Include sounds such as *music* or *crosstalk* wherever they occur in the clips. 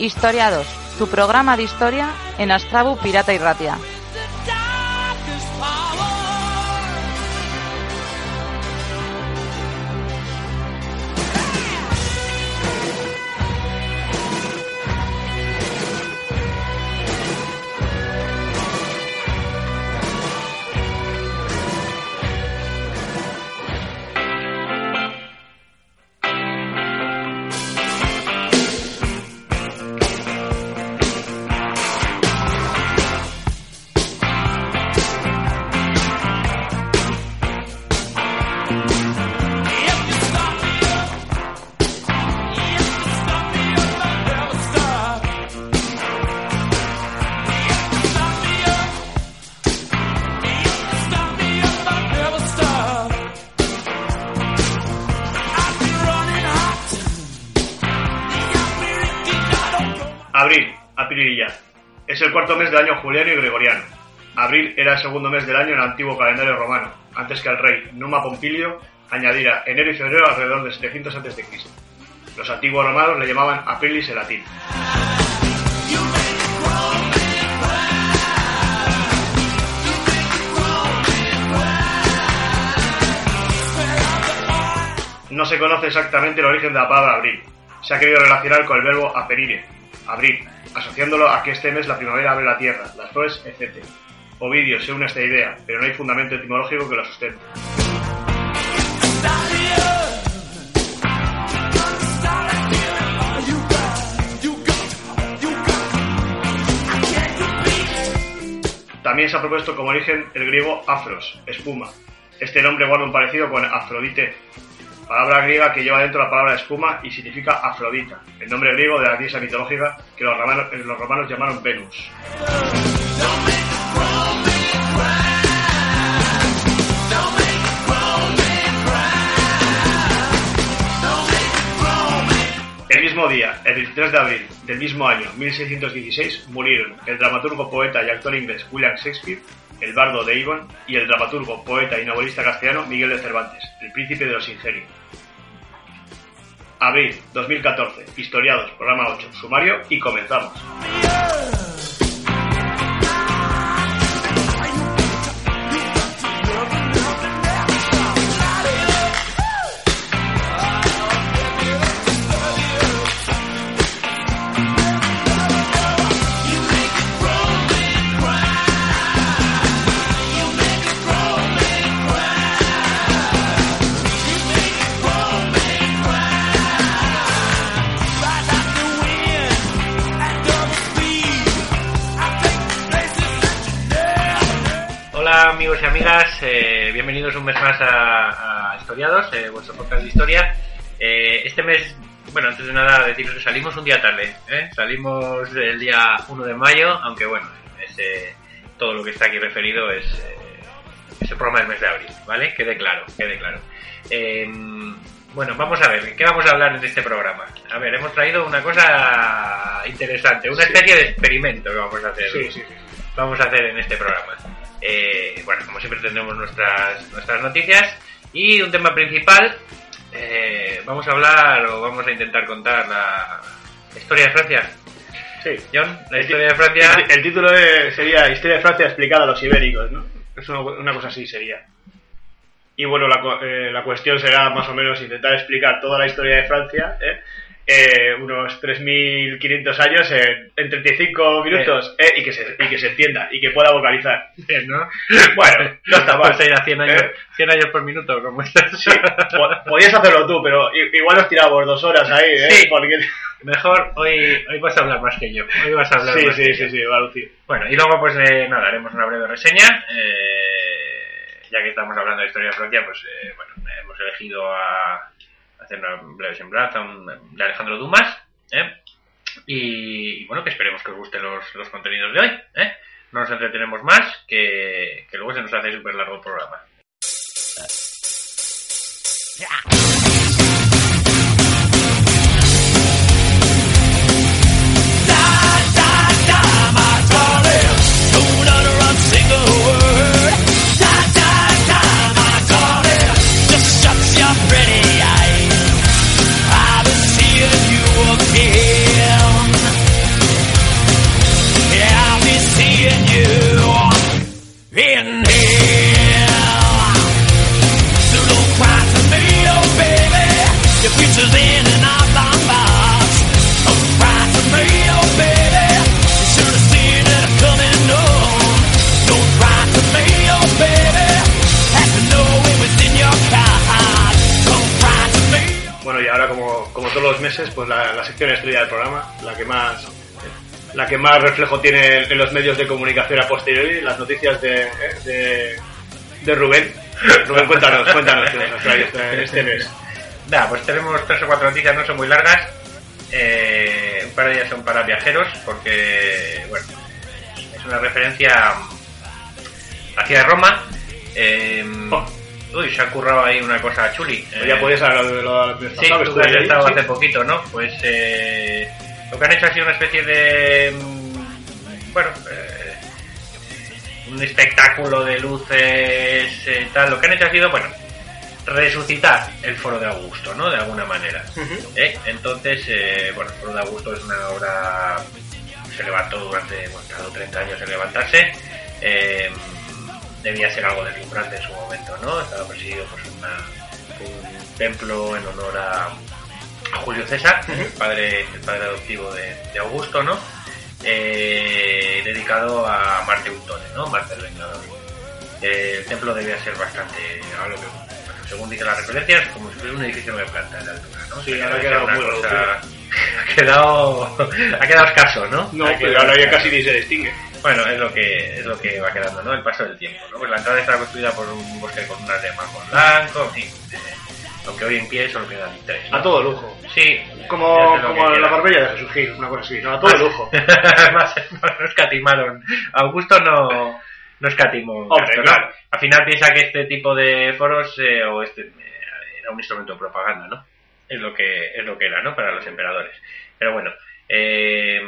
Historia 2, tu programa de historia en Astrabu Pirata y Ratia. Mes del año juliano y gregoriano. Abril era el segundo mes del año en el antiguo calendario romano, antes que el rey Numa Pompilio añadiera enero y febrero alrededor de 700 a.C. Los antiguos romanos le llamaban aprilis en latín. No se conoce exactamente el origen de la palabra abril. Se ha querido relacionar con el verbo aperire, abrir, asociándolo a que este mes la primavera abre la tierra, las flores, etc. Ovidio se une a esta idea, pero no hay fundamento etimológico que lo sustente. También se ha propuesto como origen el griego afros, espuma. Este nombre guarda un parecido con Afrodite, palabra griega que lleva dentro la palabra espuma y significa Afrodita, el nombre griego de la diosa mitológica que los romanos, los romanos llamaron Venus. El mismo día, el 23 de abril del mismo año, 1616, murieron el dramaturgo, poeta y actor inglés William Shakespeare, el bardo de Avon y el dramaturgo, poeta y novelista castellano Miguel de Cervantes, el príncipe de los ingenios. Abril 2014, Historiados, programa 8, sumario y comenzamos. Amigas, eh, bienvenidos un mes más a, a Historiados, eh, vuestro podcast de historia. Eh, este mes, bueno, antes de nada deciros que salimos un día tarde, ¿eh? salimos el día 1 de mayo, aunque bueno, ese, todo lo que está aquí referido es, eh, es el programa del mes de abril, ¿vale? Quede claro, quede claro. Eh, bueno, vamos a ver, ¿qué vamos a hablar en este programa? A ver, hemos traído una cosa interesante, una especie de experimento que vamos a hacer. Sí, sí, sí. Vamos a hacer en este programa. Eh, bueno, como siempre tendremos nuestras, nuestras noticias y un tema principal. eh, vamos a hablar o vamos a intentar contar la historia de Francia. Sí. John, la historia de Francia. El, el título de- sería Historia de Francia explicada a los ibéricos, ¿no? Es una, una cosa así sería. Y bueno, la, eh, la cuestión será más o menos intentar explicar toda la historia de Francia ¿eh? Eh, unos 3.500 años en, en 35 minutos eh, y, que se, y que se entienda y que pueda vocalizar. Bien, *laughs* ¿no? Bueno, no *laughs* está mal. Ir a 100 años, Eh. 100 años por minuto, como estás. Sí, po- podías hacerlo tú, pero igual nos tiramos dos horas ahí, ¿eh? Sí. Porque... Mejor hoy, hoy vas a hablar más que yo. Hoy vas a hablar Sí, más sí, que sí, yo. sí, va a lucir. Bueno, y luego pues eh, nada, haremos una breve reseña. eh, ya que estamos hablando de historia de Francia, pues eh, bueno, hemos elegido a hacer una breve semblanza de Alejandro Dumas. ¿eh? Y, y, bueno, que esperemos que os gusten los, los contenidos de hoy. ¿eh? No nos entretenemos más, que, que luego se nos hace súper largo el programa. La, sección estrella del programa, la que más la que más reflejo tiene en los medios de comunicación a posteriori, las noticias de, de, de Rubén. *laughs* Rubén, cuéntanos, cuéntanos qué nos traído este, este mes. Nada, pues tenemos tres o cuatro noticias, no son muy largas. Eh, un par de ellas son para viajeros, porque, bueno, es una referencia hacia Roma. Eh, Oh. Uy, se ha currado ahí una cosa chuli. Pues ya Eh, puedes hablar de lo de Sí, tú que has estado hace poquito, ¿no? Pues eh, lo que han hecho ha sido una especie de. mm, Bueno, eh, un espectáculo de luces y tal. Lo que han hecho ha sido, bueno, resucitar el Foro de Augusto, ¿no? De alguna manera. ¿eh? Entonces, eh, bueno, el Foro de Augusto es una obra se levantó durante, bueno, tardó 30 años en levantarse. Eh, debía ser algo deslumbrante en su momento, ¿no? Estaba presidido por un templo en honor a, Julio César, el padre, el padre adoptivo de, de Augusto, ¿no? Eh, dedicado a Marte Untone, ¿no? Marte el Vengador. Eh, el templo debía ser bastante, que, bueno, según dicen las referencias, como si fuera un edificio de planta de altura, ¿no? Sí, ahora ha que quedado muy cosa- *laughs* ha quedado, ha quedado escaso, ¿no? No, Ha pero ahora ya casi ni se distingue. Bueno, es lo que es lo que va quedando, ¿no? El paso del tiempo, ¿no? Pues la entrada está construida por un bosque con unas de mármol blanco, en fin. eh, aunque hoy en pie solo quedan tres. ¿no? A todo lujo. Sí. Como, como la barbella de Jesús Gil, una cosa así. No, a todo *laughs* lujo. Además, no escatimaron. Augusto no, no escatimó. Hombre, gasto, ¿no? claro. Al final piensa que este tipo de foros eh, o este eh, era un instrumento de propaganda, ¿no? Es lo que es lo que era, ¿no? Para los emperadores. Pero bueno, eh,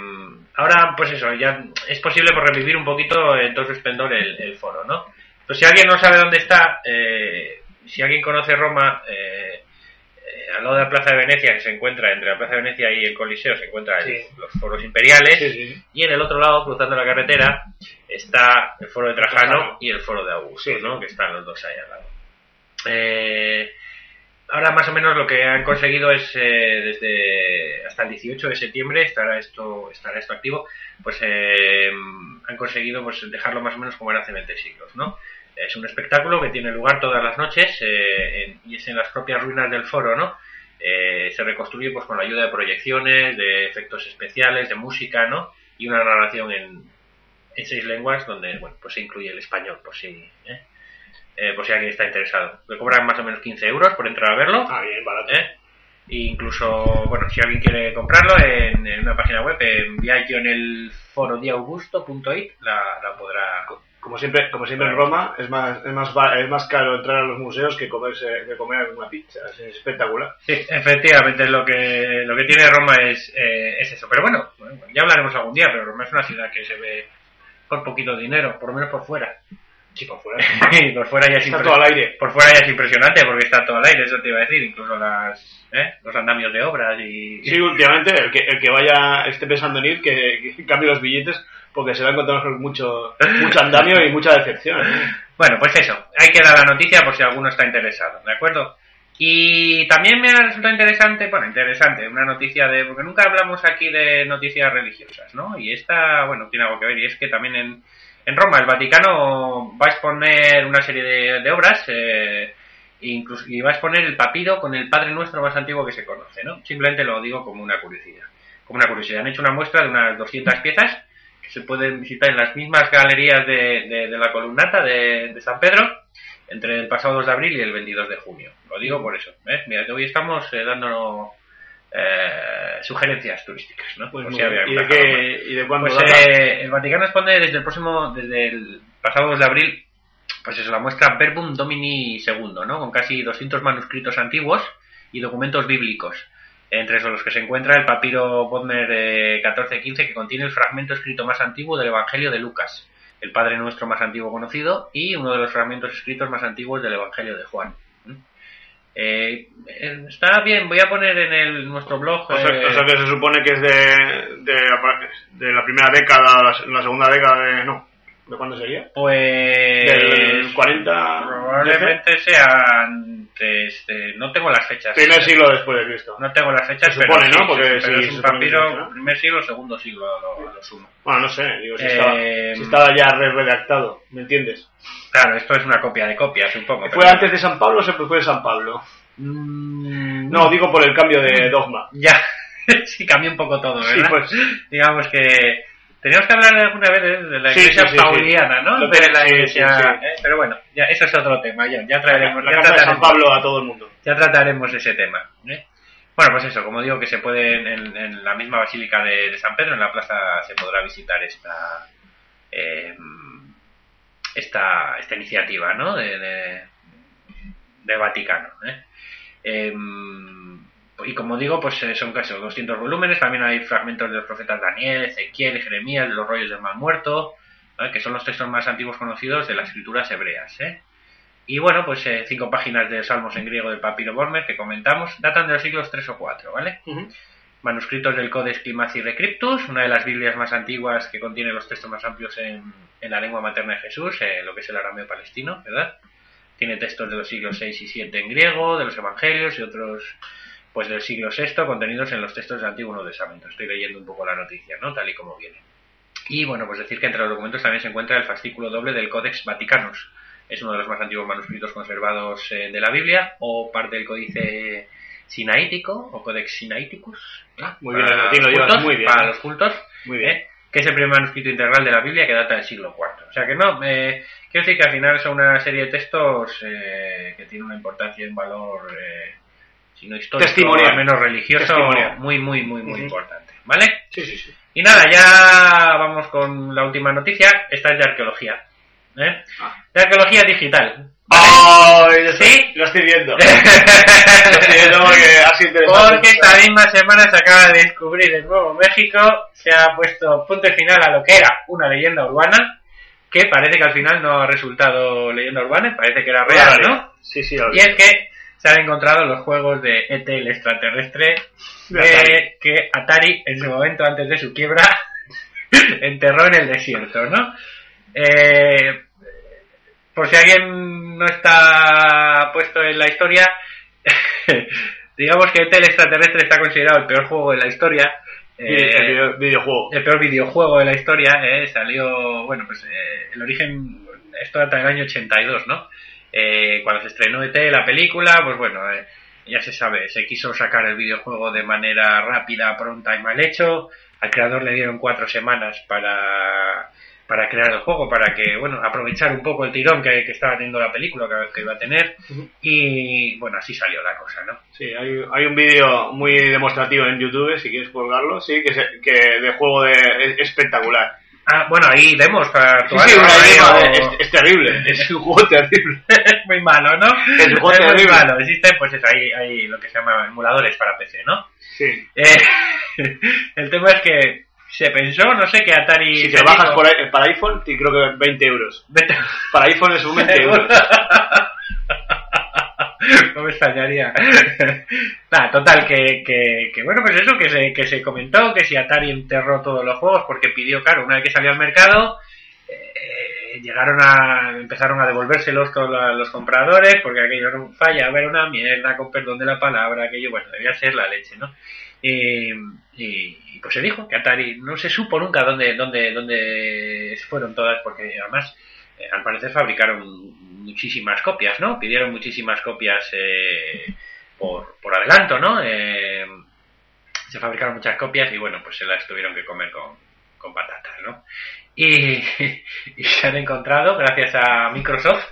ahora pues eso, ya es posible por revivir un poquito en todo su esplendor el, el foro, ¿no? Pues si alguien no sabe dónde está, eh, si alguien conoce Roma, eh, eh, al lado de la Plaza de Venecia, que se encuentra entre la Plaza de Venecia y el Coliseo, se encuentran Sí. los foros imperiales. Sí, sí, sí. Y en el otro lado, cruzando la carretera, está el foro de Trajano y el foro de Augusto. ¿no? Que están los dos ahí al lado. Eh, ahora más o menos lo que han conseguido es eh, desde hasta el 18 de septiembre estará esto estará esto activo pues eh, han conseguido pues dejarlo más o menos como era hace 20 siglos no es un espectáculo que tiene lugar todas las noches eh, en- y es en las propias ruinas del foro no Eh, se reconstruye pues con la ayuda de proyecciones de efectos especiales de música no y una narración en, en seis lenguas donde bueno pues se incluye el español por si ¿eh? Eh, por si alguien está interesado le cobran más o menos 15 euros por entrar a verlo Ah, bien, barato. ¿eh? E incluso, bueno, si alguien quiere comprarlo en, en una página web, en viaggio en el foro diaugusto.it, la, la podrá... Como siempre, como siempre en Roma, es más, es más, es más caro entrar a los museos que, comerse, que comer una pizza. Es espectacular. Sí, efectivamente, lo que, lo que tiene Roma es, eh, es eso. Pero bueno, bueno, ya hablaremos algún día, pero Roma es una ciudad que se ve por poquito dinero, por lo menos por fuera. Sí, por fuera. *laughs* por fuera ya es Está todo al aire. Por fuera ya es impresionante porque está todo al aire, eso te iba a decir, incluso las, ¿eh? los andamios de obras y... Sí, últimamente, el que, el que vaya, esté pensando en ir, que, que cambie los billetes, porque se va a encontrar con mucho, mucho andamio y mucha decepción. ¿eh? *laughs* Bueno, pues eso, hay que dar la noticia por si alguno está interesado, ¿de acuerdo? Y también me ha resultado interesante, bueno, interesante, una noticia de, porque nunca hablamos aquí de noticias religiosas, ¿no? Y esta, bueno, tiene algo que ver, y es que también en, en Roma el Vaticano va a exponer una serie de, de obras, eh, incluso, y va a exponer el papiro con el Padre Nuestro más antiguo que se conoce, ¿no? Simplemente lo digo como una curiosidad. Como una curiosidad. Han hecho una muestra de unas 200 piezas que se pueden visitar en las mismas galerías de, de- de la columnata de, de San Pedro entre el pasado 2 de abril y el 22 de junio. Lo digo por eso. ¿ves? Mira, que hoy estamos eh, dando eh, sugerencias turísticas, ¿no? Pues bien. ¿Y de, una qué, forma. ¿Y de cuándo Pues eh, el Vaticano expone desde el próximo, desde el pasado 2 de abril, pues eso, la muestra Verbum Domini II, ¿no? Con casi 200 manuscritos antiguos y documentos bíblicos. Entre esos los que se encuentra el papiro Bodmer eh, 1415, que contiene el fragmento escrito más antiguo del Evangelio de Lucas, el Padre Nuestro más antiguo conocido, y uno de los fragmentos escritos más antiguos del Evangelio de Juan. Eh, eh, está bien, voy a poner en el, nuestro blog... O sea, eh, o sea que se supone que es de, de, la- de la primera década, la, la segunda década de... No, ¿de cuándo sería? Pues... Del 40... Probablemente sea antes de... No tengo las fechas. Primer siglo después de Cristo. No tengo las fechas, Se supone, pero sí, ¿no? Porque pero sí, es un papiro sí, primer siglo, segundo siglo, lo, lo sumo. Bueno, no sé, digo, si, Eh, estaba, si estaba ya re- redactado, ¿me entiendes? Claro, esto es una copia de copia, supongo. ¿Fue pero- antes de San Pablo o se fue de San Pablo? Mm, No, digo por el cambio de dogma. Ya, *laughs* sí cambió un poco todo, Sí, ¿verdad? pues. Digamos que... Teníamos que hablar alguna vez de, la iglesia sí, sí, sí. pauliana, ¿no? De la iglesia... ¿eh? Pero bueno, ya, eso es otro tema, ya, ya traeremos... La ya carta de San trataremos- Pablo a todo el mundo. ya trataremos ese tema. ¿eh? Bueno, pues eso, como digo, que se puede en, en- en la misma basílica de, de San Pedro, en la plaza, se podrá visitar esta eh, esta, esta iniciativa, ¿no? De, de, de Vaticano. ¿eh? Y como digo, pues eh, son casi 200 volúmenes. También hay fragmentos de los profetas Daniel, Ezequiel, Jeremías, de los rollos del mal muerto, ¿eh? que son los textos más antiguos conocidos de las escrituras hebreas. ¿eh? Y bueno, pues eh, cinco páginas de salmos en griego del papiro Bormer que comentamos datan de los siglos 3 o 4, ¿vale? Manuscritos del Codex Climaci Recryptus, una de las Biblias más antiguas que contiene los textos más amplios en, en la lengua materna de Jesús, eh, lo que es el arameo palestino, ¿verdad? Tiene textos de los siglos 6 y 7 en griego, de los evangelios y otros pues del siglo VI contenidos en los textos del Antiguo Nuevo Testamento. Estoy leyendo un poco la noticia, ¿no? Tal y como viene. Y bueno, pues decir que entre los documentos también se encuentra el fascículo doble del Codex Vaticanus. Es uno de los más antiguos manuscritos conservados eh, de la Biblia, o parte del códice sinaítico, o Codex Sinaiticus. ¿eh? Muy bien, Para el latín lo llevas cultos, muy bien. Para los cultos, Muy bien. ¿eh? que es el primer manuscrito integral de la Biblia que data del siglo IV. O sea que no, eh, quiero decir que al final son una serie de textos eh, que tienen una importancia y un valor, si no histórico, Testimonial. al menos religioso, Testimonial. muy, muy, muy, muy importante. ¿Vale? Sí, sí, sí. Y nada, ya vamos con la última noticia. Esta es de arqueología. ¿eh? Ah. De arqueología digital. ¡Ay! lo ¿Sí? estoy- Lo estoy viendo. *laughs* Lo estoy viendo porque ha sido interesante. Porque esta misma semana se acaba de descubrir en Nuevo México, se ha puesto punto y final a lo que era una leyenda urbana, que parece que al final no ha resultado leyenda urbana, parece que era real, ¿no? Sí, sí, lo Y es que se han encontrado los juegos de ET el extraterrestre eh, que Atari en su momento antes de su quiebra *laughs* enterró en el desierto, ¿no? Eh, por si alguien no está puesto en la historia, *laughs* digamos que ET el extraterrestre está considerado el peor juego de la historia. Eh, el video- videojuego. el peor videojuego de la historia, eh, salió, bueno, pues eh, el origen, esto data del año 82, ¿no? Eh, cuando se estrenó ET, la película, pues bueno, eh, ya se sabe, se quiso sacar el videojuego de manera rápida, pronta y mal hecho. Al creador le dieron cuatro semanas para, para crear el juego, para que, bueno, aprovechar un poco el tirón que, que estaba teniendo la película, que, que iba a tener. Y bueno, así salió la cosa, ¿no? Sí, hay, hay un vídeo muy demostrativo en YouTube, si quieres colgarlo, sí, que, se- que de juego de, es espectacular. Ah, bueno, ahí demos para Sí, actuar. sí, ¿no? una Ahí, es, es terrible, es un juego *laughs* terrible. es muy malo, ¿no? Es un juego muy terrible. malo. Existen, pues eso, hay, hay lo que se llama emuladores para PC, ¿no? Sí. Eh, *laughs* el tema es que se pensó, no sé, que Atari... Si te bajas por para iPhone, sí, creo que 20 euros. Vete- Para iPhone es un 20 *laughs* euros. *laughs* no me extrañaría. *laughs* Nada, total, que, bueno, pues eso, que se, que se comentó que si Atari enterró todos los juegos porque pidió, claro, una vez que salió al mercado, eh, llegaron a empezaron a devolvérselos todos la- los compradores porque aquello era un falla, era una mierda, con perdón de la palabra, aquello, bueno, debía ser la leche, ¿no? Y- y pues se dijo que Atari no se supo nunca dónde, dónde, dónde fueron todas, porque además eh, al parecer fabricaron muchísimas copias, ¿no? Pidieron muchísimas copias eh, por, por adelanto, ¿no? Eh, se fabricaron muchas copias y bueno, pues se las tuvieron que comer con, con patatas, ¿no? Y, *laughs* y se han encontrado, gracias a Microsoft,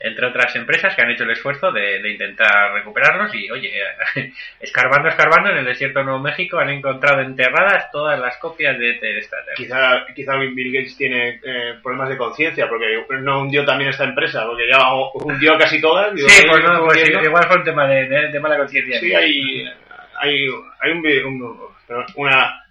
entre otras empresas que han hecho el esfuerzo de, de intentar recuperarlos y, oye, *laughs* escarbando, escarbando en el desierto de Nuevo México han encontrado enterradas todas las copias de Telestater. Quizá, quizá Bill Gates tiene eh, problemas de conciencia, porque no hundió también esta empresa, porque ya hundió casi todas. digo, Sí, ¿no? pues no, pues igual fue un tema de, de- de mala conciencia. Sí, hay, hay, hay un, una,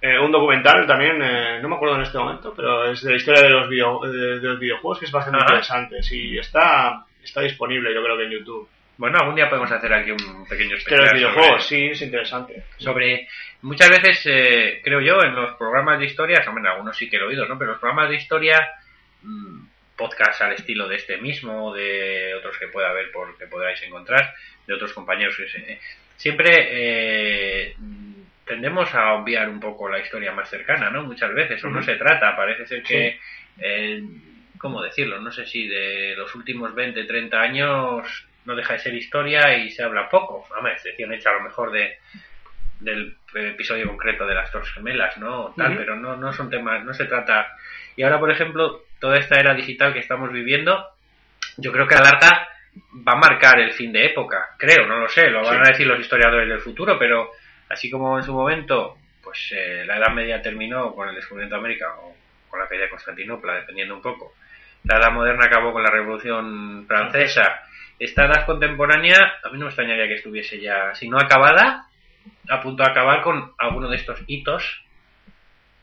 eh, un documental también, eh, no me acuerdo en este momento, pero es de la historia de los, video, de, de los videojuegos que es bastante Ajá. interesante. Sí, está, está disponible, yo creo que en YouTube. Bueno, algún día podemos hacer aquí un pequeño De especial los sobre- videojuegos, sí, es interesante. sobre muchas veces eh, creo yo en los programas de historia hombre algunos sí que lo he oído no pero los programas de historia mm, podcast al estilo de este mismo de otros que pueda haber por que podáis encontrar de otros compañeros que se- siempre eh, tendemos a obviar un poco la historia más cercana no muchas veces o no se trata parece ser que eh, cómo decirlo no sé si de los últimos 20 30 años no deja de ser historia y se habla poco hombre excepción hecha a lo mejor de del episodio concreto de las dos gemelas, ¿no? Tal, pero no, no son temas, no se trata. Y ahora, por ejemplo, toda esta era digital que estamos viviendo, yo creo que a la larga va a marcar el fin de época, creo, no lo sé, lo van Sí. a decir los historiadores del futuro, pero así como en su momento, pues eh, la Edad Media terminó con el descubrimiento de América o con la caída de Constantinopla, dependiendo un poco. La Edad Moderna acabó con la Revolución Francesa. Esta edad contemporánea, a mí no me extrañaría que estuviese ya, si no acabada, a punto de acabar con alguno de estos hitos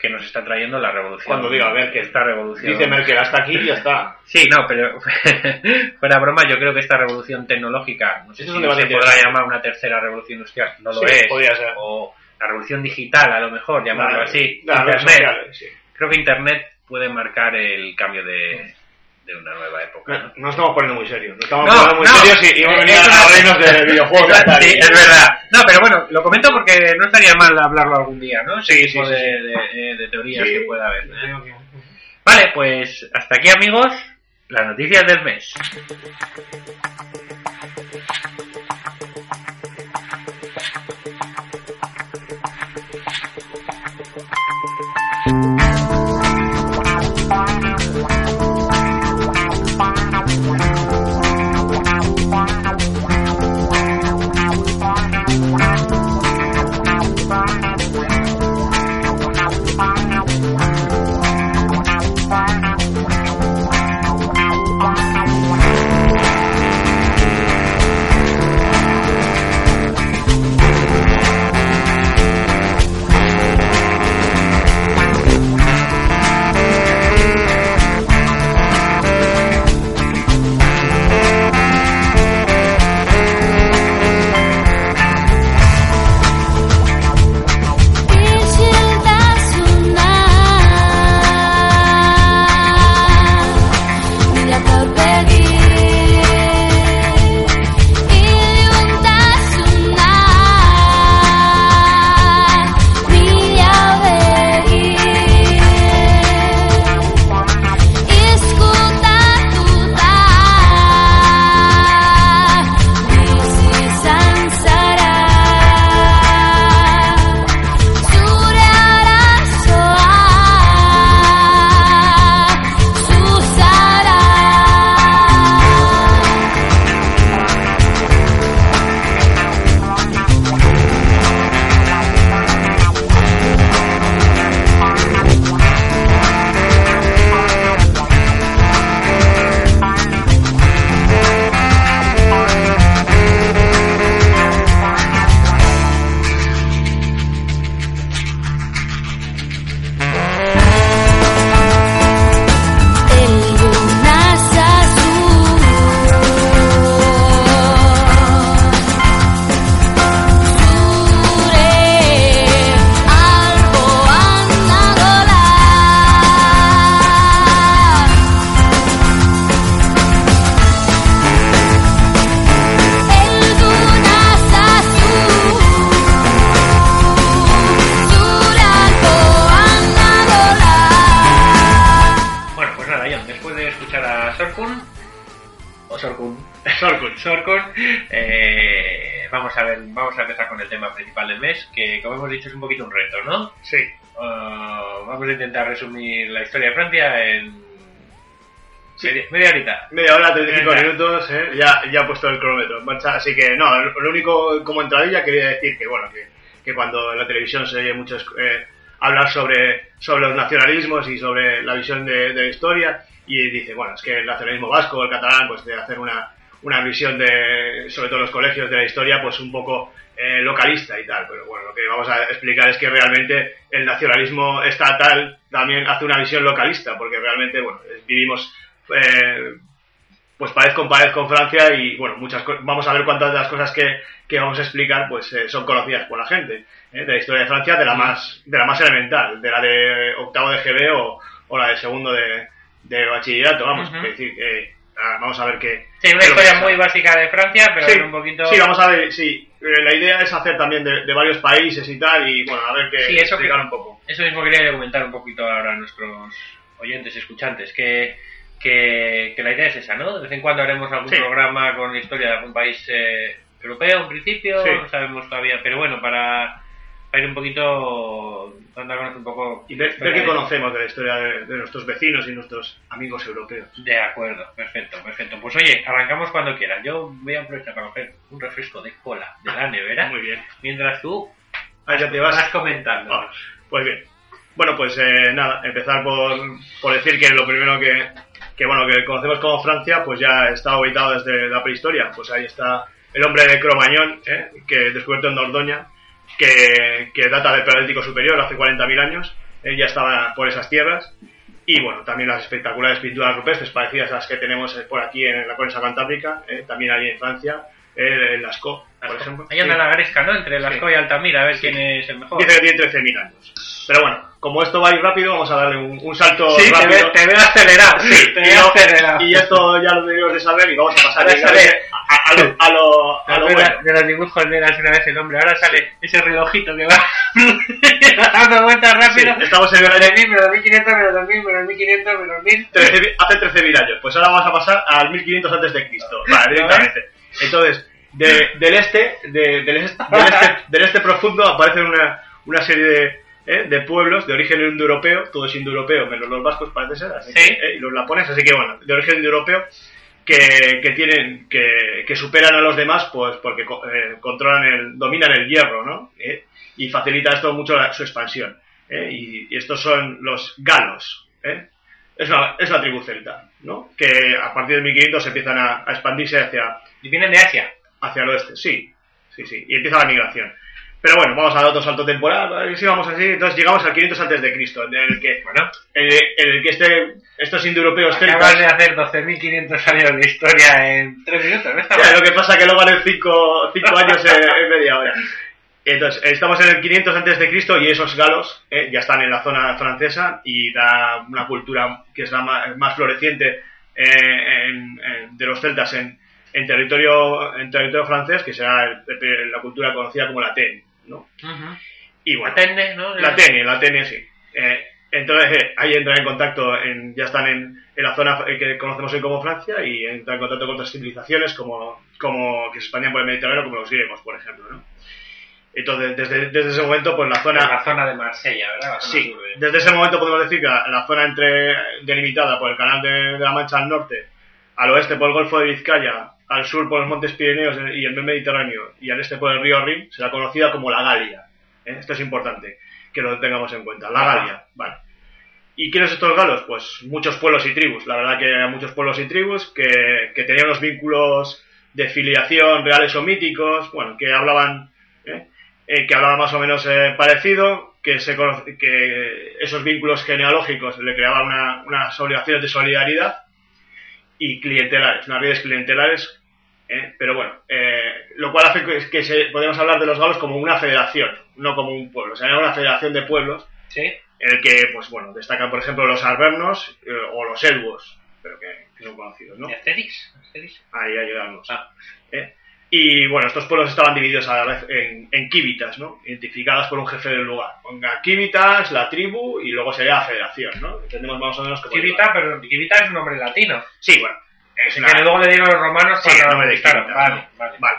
que nos está trayendo la revolución. Cuando diga, que esta revolución. Dice Merkel, hasta aquí y ya está. Sí, no, pero *laughs* fuera broma, yo creo que esta revolución tecnológica, no sé Eso si se podrá llamar una tercera revolución industrial, no lo Sí, es, podría ser. o la revolución digital, a lo mejor, llamarlo Vale. así, Internet. sociales, sí. Creo que Internet puede marcar el cambio de, de una nueva época. ¿no? No, estamos poniendo muy serios. Nos estamos No, poniendo muy no. serios y, y hemos venido Es a hablarnos de *laughs* videojuegos. de. Sí, es verdad. No, pero bueno, lo comento porque no estaría mal hablarlo algún día, ¿no? Sí, sí, sí, de, de- de teorías que pueda haber. ¿eh? Vale, pues hasta aquí, amigos, las noticias del mes. Resumir la historia de Francia en Sí. media, media horita. Media hora, 35 Venga. minutos, ¿eh? ya, ya he puesto el cronómetro en marcha. Así que, no, lo lo único como entradilla quería decir que, bueno, que, que cuando en la televisión se oye mucho eh, hablar sobre, sobre los nacionalismos y sobre la visión de, de la historia, y dice, bueno, es que el nacionalismo vasco, el catalán, pues de hacer una, una visión de, sobre todo los colegios de la historia, pues un poco eh, localista y tal. Pero bueno, lo que vamos a explicar es que realmente el nacionalismo estatal también hace una visión localista, porque realmente, bueno, vivimos eh, pues pared con pared con Francia y bueno, muchas vamos a ver cuántas de las cosas que, que vamos a explicar pues eh, son conocidas por la gente, ¿eh? de la historia de Francia, de la más, de la más elemental, de la de octavo de GB o, o la de segundo de, de bachillerato, vamos, es decir, eh, ah, vamos a ver qué. Sí, una historia muy básica de Francia, pero Sí, un poquito... sí, vamos a ver, sí, eh, la idea es hacer también de, de varios países y tal y bueno, a ver qué Sí, eso explicar que- un poco. Eso mismo quería comentar un poquito ahora a nuestros oyentes y escuchantes, que, que, que la idea es esa, ¿no? De vez en cuando haremos algún Sí. programa con la historia de algún país eh, europeo en principio, no sabemos todavía, pero bueno, para, para ir un poquito, dando a conocer un poco... Y ver, ver qué conocemos de la historia de, de nuestros vecinos y nuestros amigos europeos. De acuerdo, perfecto, perfecto. Pues oye, arrancamos cuando quieran. Yo voy a aprovechar para coger un refresco de cola de la nevera, Muy bien. mientras tú Ah, ya te vas. vas comentando. Ah, pues bien. Bueno, pues eh, nada, empezar por, por decir que lo primero que, que, bueno, que conocemos como Francia, pues ya está ubicado desde la prehistoria. Pues ahí está el hombre de Cromañón, ¿eh? que descubierto en Dordoña, que, que data del Paleolítico Superior, hace 40.000 años, eh, ya estaba por esas tierras. Y bueno, también las espectaculares pinturas rupestres parecidas a las que tenemos eh, por aquí en la cornisa cantábrica, eh, también ahí en Francia, eh, en Lascaux, por ejemplo. Ahí anda Sí. la gresca, ¿no? Entre Lascaux Sí. y Altamira, a ver quién es el mejor. Dice que tiene 13.000 años. Pero bueno, como esto va a ir rápido, vamos a darle un, un salto Sí, te rápido. veo, te veo acelerado. Sí, te y, veo no- acelerado. y esto ya lo debemos de saber y vamos a pasar sale- a, a lo, a lo, a lo bueno. de los dibujos de las una vez el hombre. Ahora sale ese relojito que va *laughs* dando vueltas Sí, rápido. estamos en el Menos año 1000, menos 1500, menos 2000, menos 1500, menos 1000. 13.000 hace 13.000 años. Pues ahora vamos a pasar al 1500 antes de Cristo. *laughs* Vale, directamente. Entonces, de- del este, de- del, este del, este, del este profundo aparecen una, una serie de, ¿eh? de pueblos de origen indoeuropeo, todos indoeuropeos, menos los vascos parece ser, así Sí. que, ¿eh? y los lapones, así que bueno, de origen indoeuropeo, que, que tienen, que, que superan a los demás, pues porque eh, controlan el, dominan el hierro, ¿no? ¿Eh? Y facilita esto mucho la- su expansión. ¿eh? Y, y estos son los galos, ¿eh? Es una, es una tribu celta, ¿no? Que a partir de 1500 empiezan a, a expandirse hacia, Y vienen de Asia. hacia el oeste, sí, sí, sí, y empieza la migración. Pero bueno, vamos a dar otro salto temporal, si vamos así, entonces llegamos al 500 antes de Cristo, en el que, Bueno, en el, en el que este, estos indoeuropeos acabas de celtas, hacer 12.500 años de historia en 3 minutos, ¿no? Está Ya, lo que pasa que luego van en 5 años en, en media hora. Entonces, estamos en el 500 antes de Cristo y esos galos eh, ya están en la zona francesa y da una cultura que es la más, más floreciente eh, en- de los celtas en, territorio en territorio francés, que será el- la cultura conocida como la Ten, ¿no? Y bueno, Atende, ¿no? la TN, la TN, sí. Eh, entonces eh, ahí entran en contacto, en, ya están en, en la zona eh, que conocemos hoy como Francia y entran en contacto con otras civilizaciones como, como que se expandían por el Mediterráneo, como los griegos, por ejemplo, ¿no? Entonces, desde, desde ese momento, pues la zona... la zona de Marsella, ¿verdad? La Sí, sur desde ese momento podemos decir que la, la zona entre delimitada por el canal de, de la Mancha al norte, al oeste por el Golfo de Vizcaya, al sur por los Montes Pirineos y el Mediterráneo y al este por el río Rin, será conocida como la Galia. ¿eh? Esto es importante que lo tengamos en cuenta. La. Galia, vale. ¿Y quiénes son estos galos? Pues muchos pueblos y tribus. La verdad que eran muchos pueblos y tribus que, que tenían unos vínculos de filiación reales o míticos, bueno, que hablaban, ¿eh? Eh, que hablaban más o menos eh, parecido, que, se cono- que esos vínculos genealógicos le creaban una- unas obligaciones de solidaridad y clientelares, unas redes clientelares, ¿eh? pero bueno, eh, lo cual hace que, que se, podemos hablar de los galos como una federación, no como un pueblo, o sea, una federación de pueblos Sí. en el que, pues bueno, destacan por ejemplo los arvernos eh, o los elbos, pero que, que son conocidos, ¿no? ¿Y. Ahí ya llegamos. Ah. ¿eh? Y bueno, estos pueblos estaban divididos a la vez en, en ¿no? Identificadas por un jefe del lugar. Ponga kíbitas, la tribu y luego sería la federación, ¿no? Entendemos más o menos como. Pero es un nombre latino. Sí, bueno. Es una- Que luego le dieron los romanos Sí, Vale, ¿no? vale. Vale.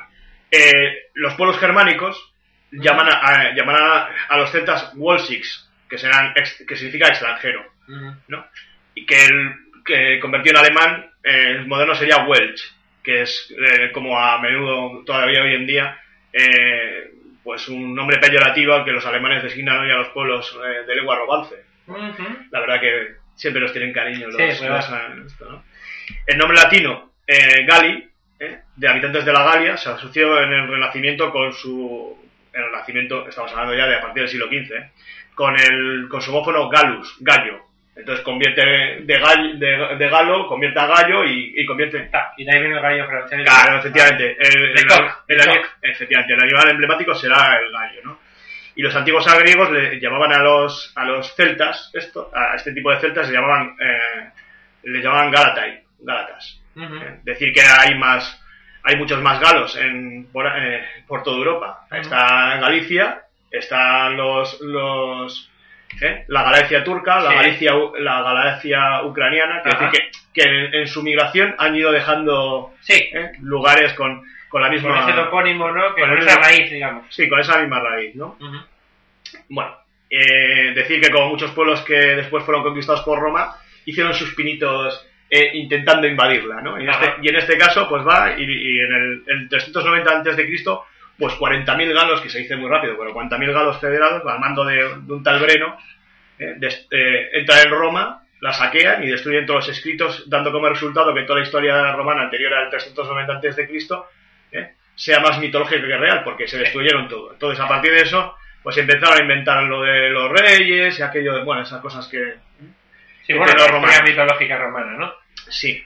Eh, los pueblos germánicos llaman a, a- llaman a, a los celtas Walsics, que, serán ex- que significa extranjero. ¿no? Y que, el, que convertido en alemán, eh, el moderno sería Welch, que es eh, como a menudo todavía hoy en día, eh, pues un nombre peyorativo al que los alemanes designan hoy a los pueblos eh, de lengua romance la verdad que siempre los tienen cariño los, Sí, los- esto, ¿no? El nombre latino, eh, Gali, eh, de habitantes de la Galia, se asoció en el Renacimiento con su... En el Renacimiento, estamos hablando ya de a partir del siglo XV, eh, con, el, con su homófono Galus, gallo. Entonces convierte de, gal- de, de galo, convierte a gallo y, y convierte... Ah, Y de ahí viene el gallo francés. Claro, efectivamente. El, De el- el efectivamente, el animal emblemático será el gallo, ¿no? Y los antiguos griegos le llamaban a los, a los celtas, esto, a este tipo de celtas le llamaban, eh, le llamaban Galatai, Gálatas. Ujú. Eh, decir que hay más, hay muchos más galos en, por, eh, por toda Europa. Está Galicia, están los, los, ¿eh? la Galicia turca, la Sí. Galicia, la Galicia ucraniana, que, decir que, que en, en su migración han ido dejando Sí, ¿eh? lugares con, con la con misma ese topónimo, ¿no? Que con con esa raíz, digamos. sí con esa misma raíz no bueno eh, decir que como muchos pueblos que después fueron conquistados por Roma hicieron sus pinitos eh, intentando invadirla no y en, este, y en este caso pues va y, y en el, el 390 antes de Cristo pues 40.000 galos que se dice muy rápido pero 40.000 galos federados al mando de, de un tal Breno eh, des- eh, entran en Roma la saquean y destruyen todos los escritos, dando como resultado que toda la historia romana anterior al 390 antes de Cristo ¿eh? sea más mitológica que real, porque se destruyeron todo. Entonces, a partir de eso, pues empezaron a inventar lo de los reyes y aquello de, bueno, esas cosas que... Sí, Que bueno, los la historia mitológica romana, ¿no? Sí.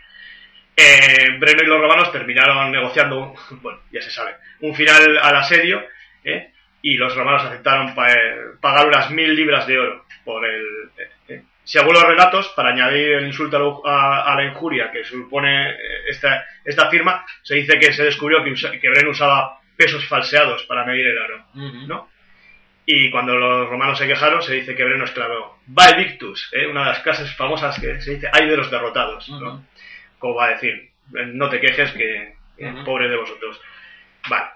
Eh, Breno y los romanos terminaron negociando, *laughs* bueno, ya se sabe, un final al asedio, ¿eh? y los romanos aceptaron pa- eh, pagar unas mil libras de oro por el... eh, eh. Según los relatos, para añadir el insulto a, la injuria que supone eh, esta, esta firma, se dice que se descubrió que, que Breno usaba pesos falseados para medir el oro, ¿no? Y cuando los romanos se quejaron, se dice que Breno exclamó, Vaedictus, ¿eh? una de las clases famosas que se dice, hay de los derrotados, ¿no? Como va a decir, no te quejes que Ujú. pobre de vosotros. Vale.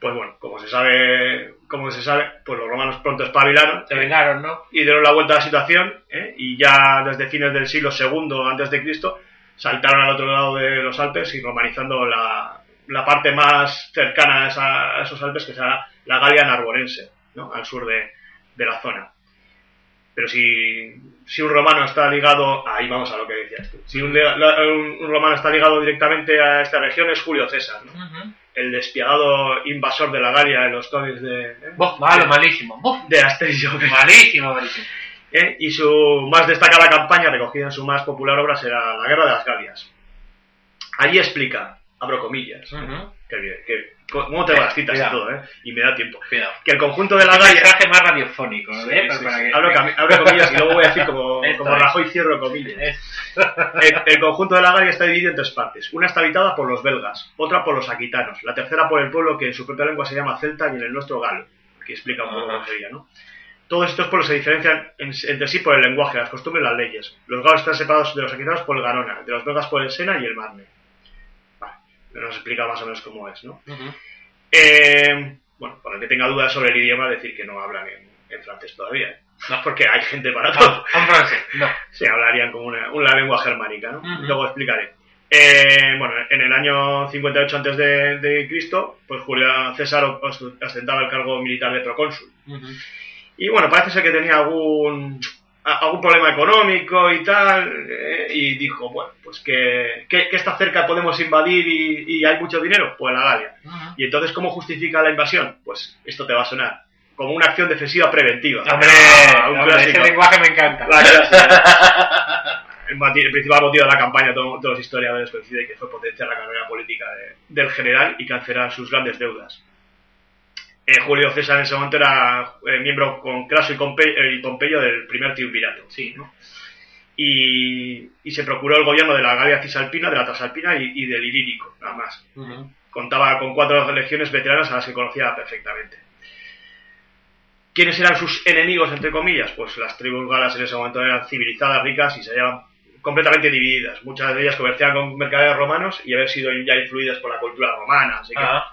Pues bueno, como se sabe, como se sabe, pues los romanos pronto espabilaron Se vengaron, ¿no? y dieron la vuelta a la situación ¿eh? y ya desde fines del siglo II antes de Cristo saltaron al otro lado de los Alpes y romanizando la, la parte más cercana a, esa- a esos Alpes que será la Galia Narbonense, ¿no? al sur de, de la zona. Pero si, si un romano está ligado, ahí vamos a lo que decías tú, si un, le- la- un- un romano está ligado directamente a esta región es Julio César, el despiadado invasor de la Galia en los cómics de, ¿eh? Malo, malísimo. De Asterix *laughs* malísimo, malísimo. ¿eh? y su más destacada campaña, recogida en su más popular obra, será La Guerra de las Galias. Allí explica, abro comillas, que- ¿cómo te las citas y todo, eh? y me da tiempo, Cuidado. que el conjunto de la Un Galia... mensaje más radiofónico, ¿no? Sí, ¿Eh? sí, para sí. que- abro, cami- abro comillas y luego voy a decir como, *laughs* como. Rajoy cierro comillas. *laughs* El, el conjunto de la Galia está dividido en tres partes. Una está habitada por los belgas, otra por los aquitanos, la tercera por el pueblo que en su propia lengua se llama celta y en el nuestro galo, que explica un poco cómo sería, ¿no? Todos estos pueblos se diferencian en- entre sí por el lenguaje, las costumbres y las leyes. Los galos están separados de los aquitanos por el Garona, de los belgas por el Sena y el Marne. Nos explica más o menos cómo es, ¿no? Eh, bueno, para el que tenga dudas sobre el idioma, decir que no hablan en, en francés todavía. ¿eh? No, porque hay gente para todo. En francés, no. Sí, hablarían como una, una lengua germánica, ¿no? Luego explicaré. Eh, bueno, en el año 58 antes de, de Cristo, pues Julio César ost- ostentaba el cargo militar de procónsul. Y bueno, parece ser que tenía algún algún problema económico y tal, eh, y dijo, bueno, pues que, que, que está cerca podemos invadir y, y hay mucho dinero, pues la Galia. Y entonces, ¿cómo justifica la invasión? Pues esto te va a sonar como una acción defensiva preventiva. Hombre, Ah, un hombre, ese lenguaje me encanta. *laughs* El, principal motivo de la campaña, todo- todos los historiadores coinciden que fue potenciar la carrera política de- del general y cancelar sus grandes deudas. Eh, Julio César en ese momento era eh, miembro con Craso y, Pompe- eh, y Pompeyo del primer triunvirato. Sí. ¿no? Y, y se procuró el gobierno de la Galia Cisalpina, de la Transalpina y, y del Ilírico, nada más contaba con cuatro legiones veteranas a las que conocía perfectamente. ¿Quiénes eran sus enemigos, entre comillas? Pues las tribus galas en ese momento eran civilizadas, ricas y se hallaban completamente divididas. Muchas de ellas comerciaban con mercaderes romanos y habían sido ya influidas por la cultura romana. Así que, Ah,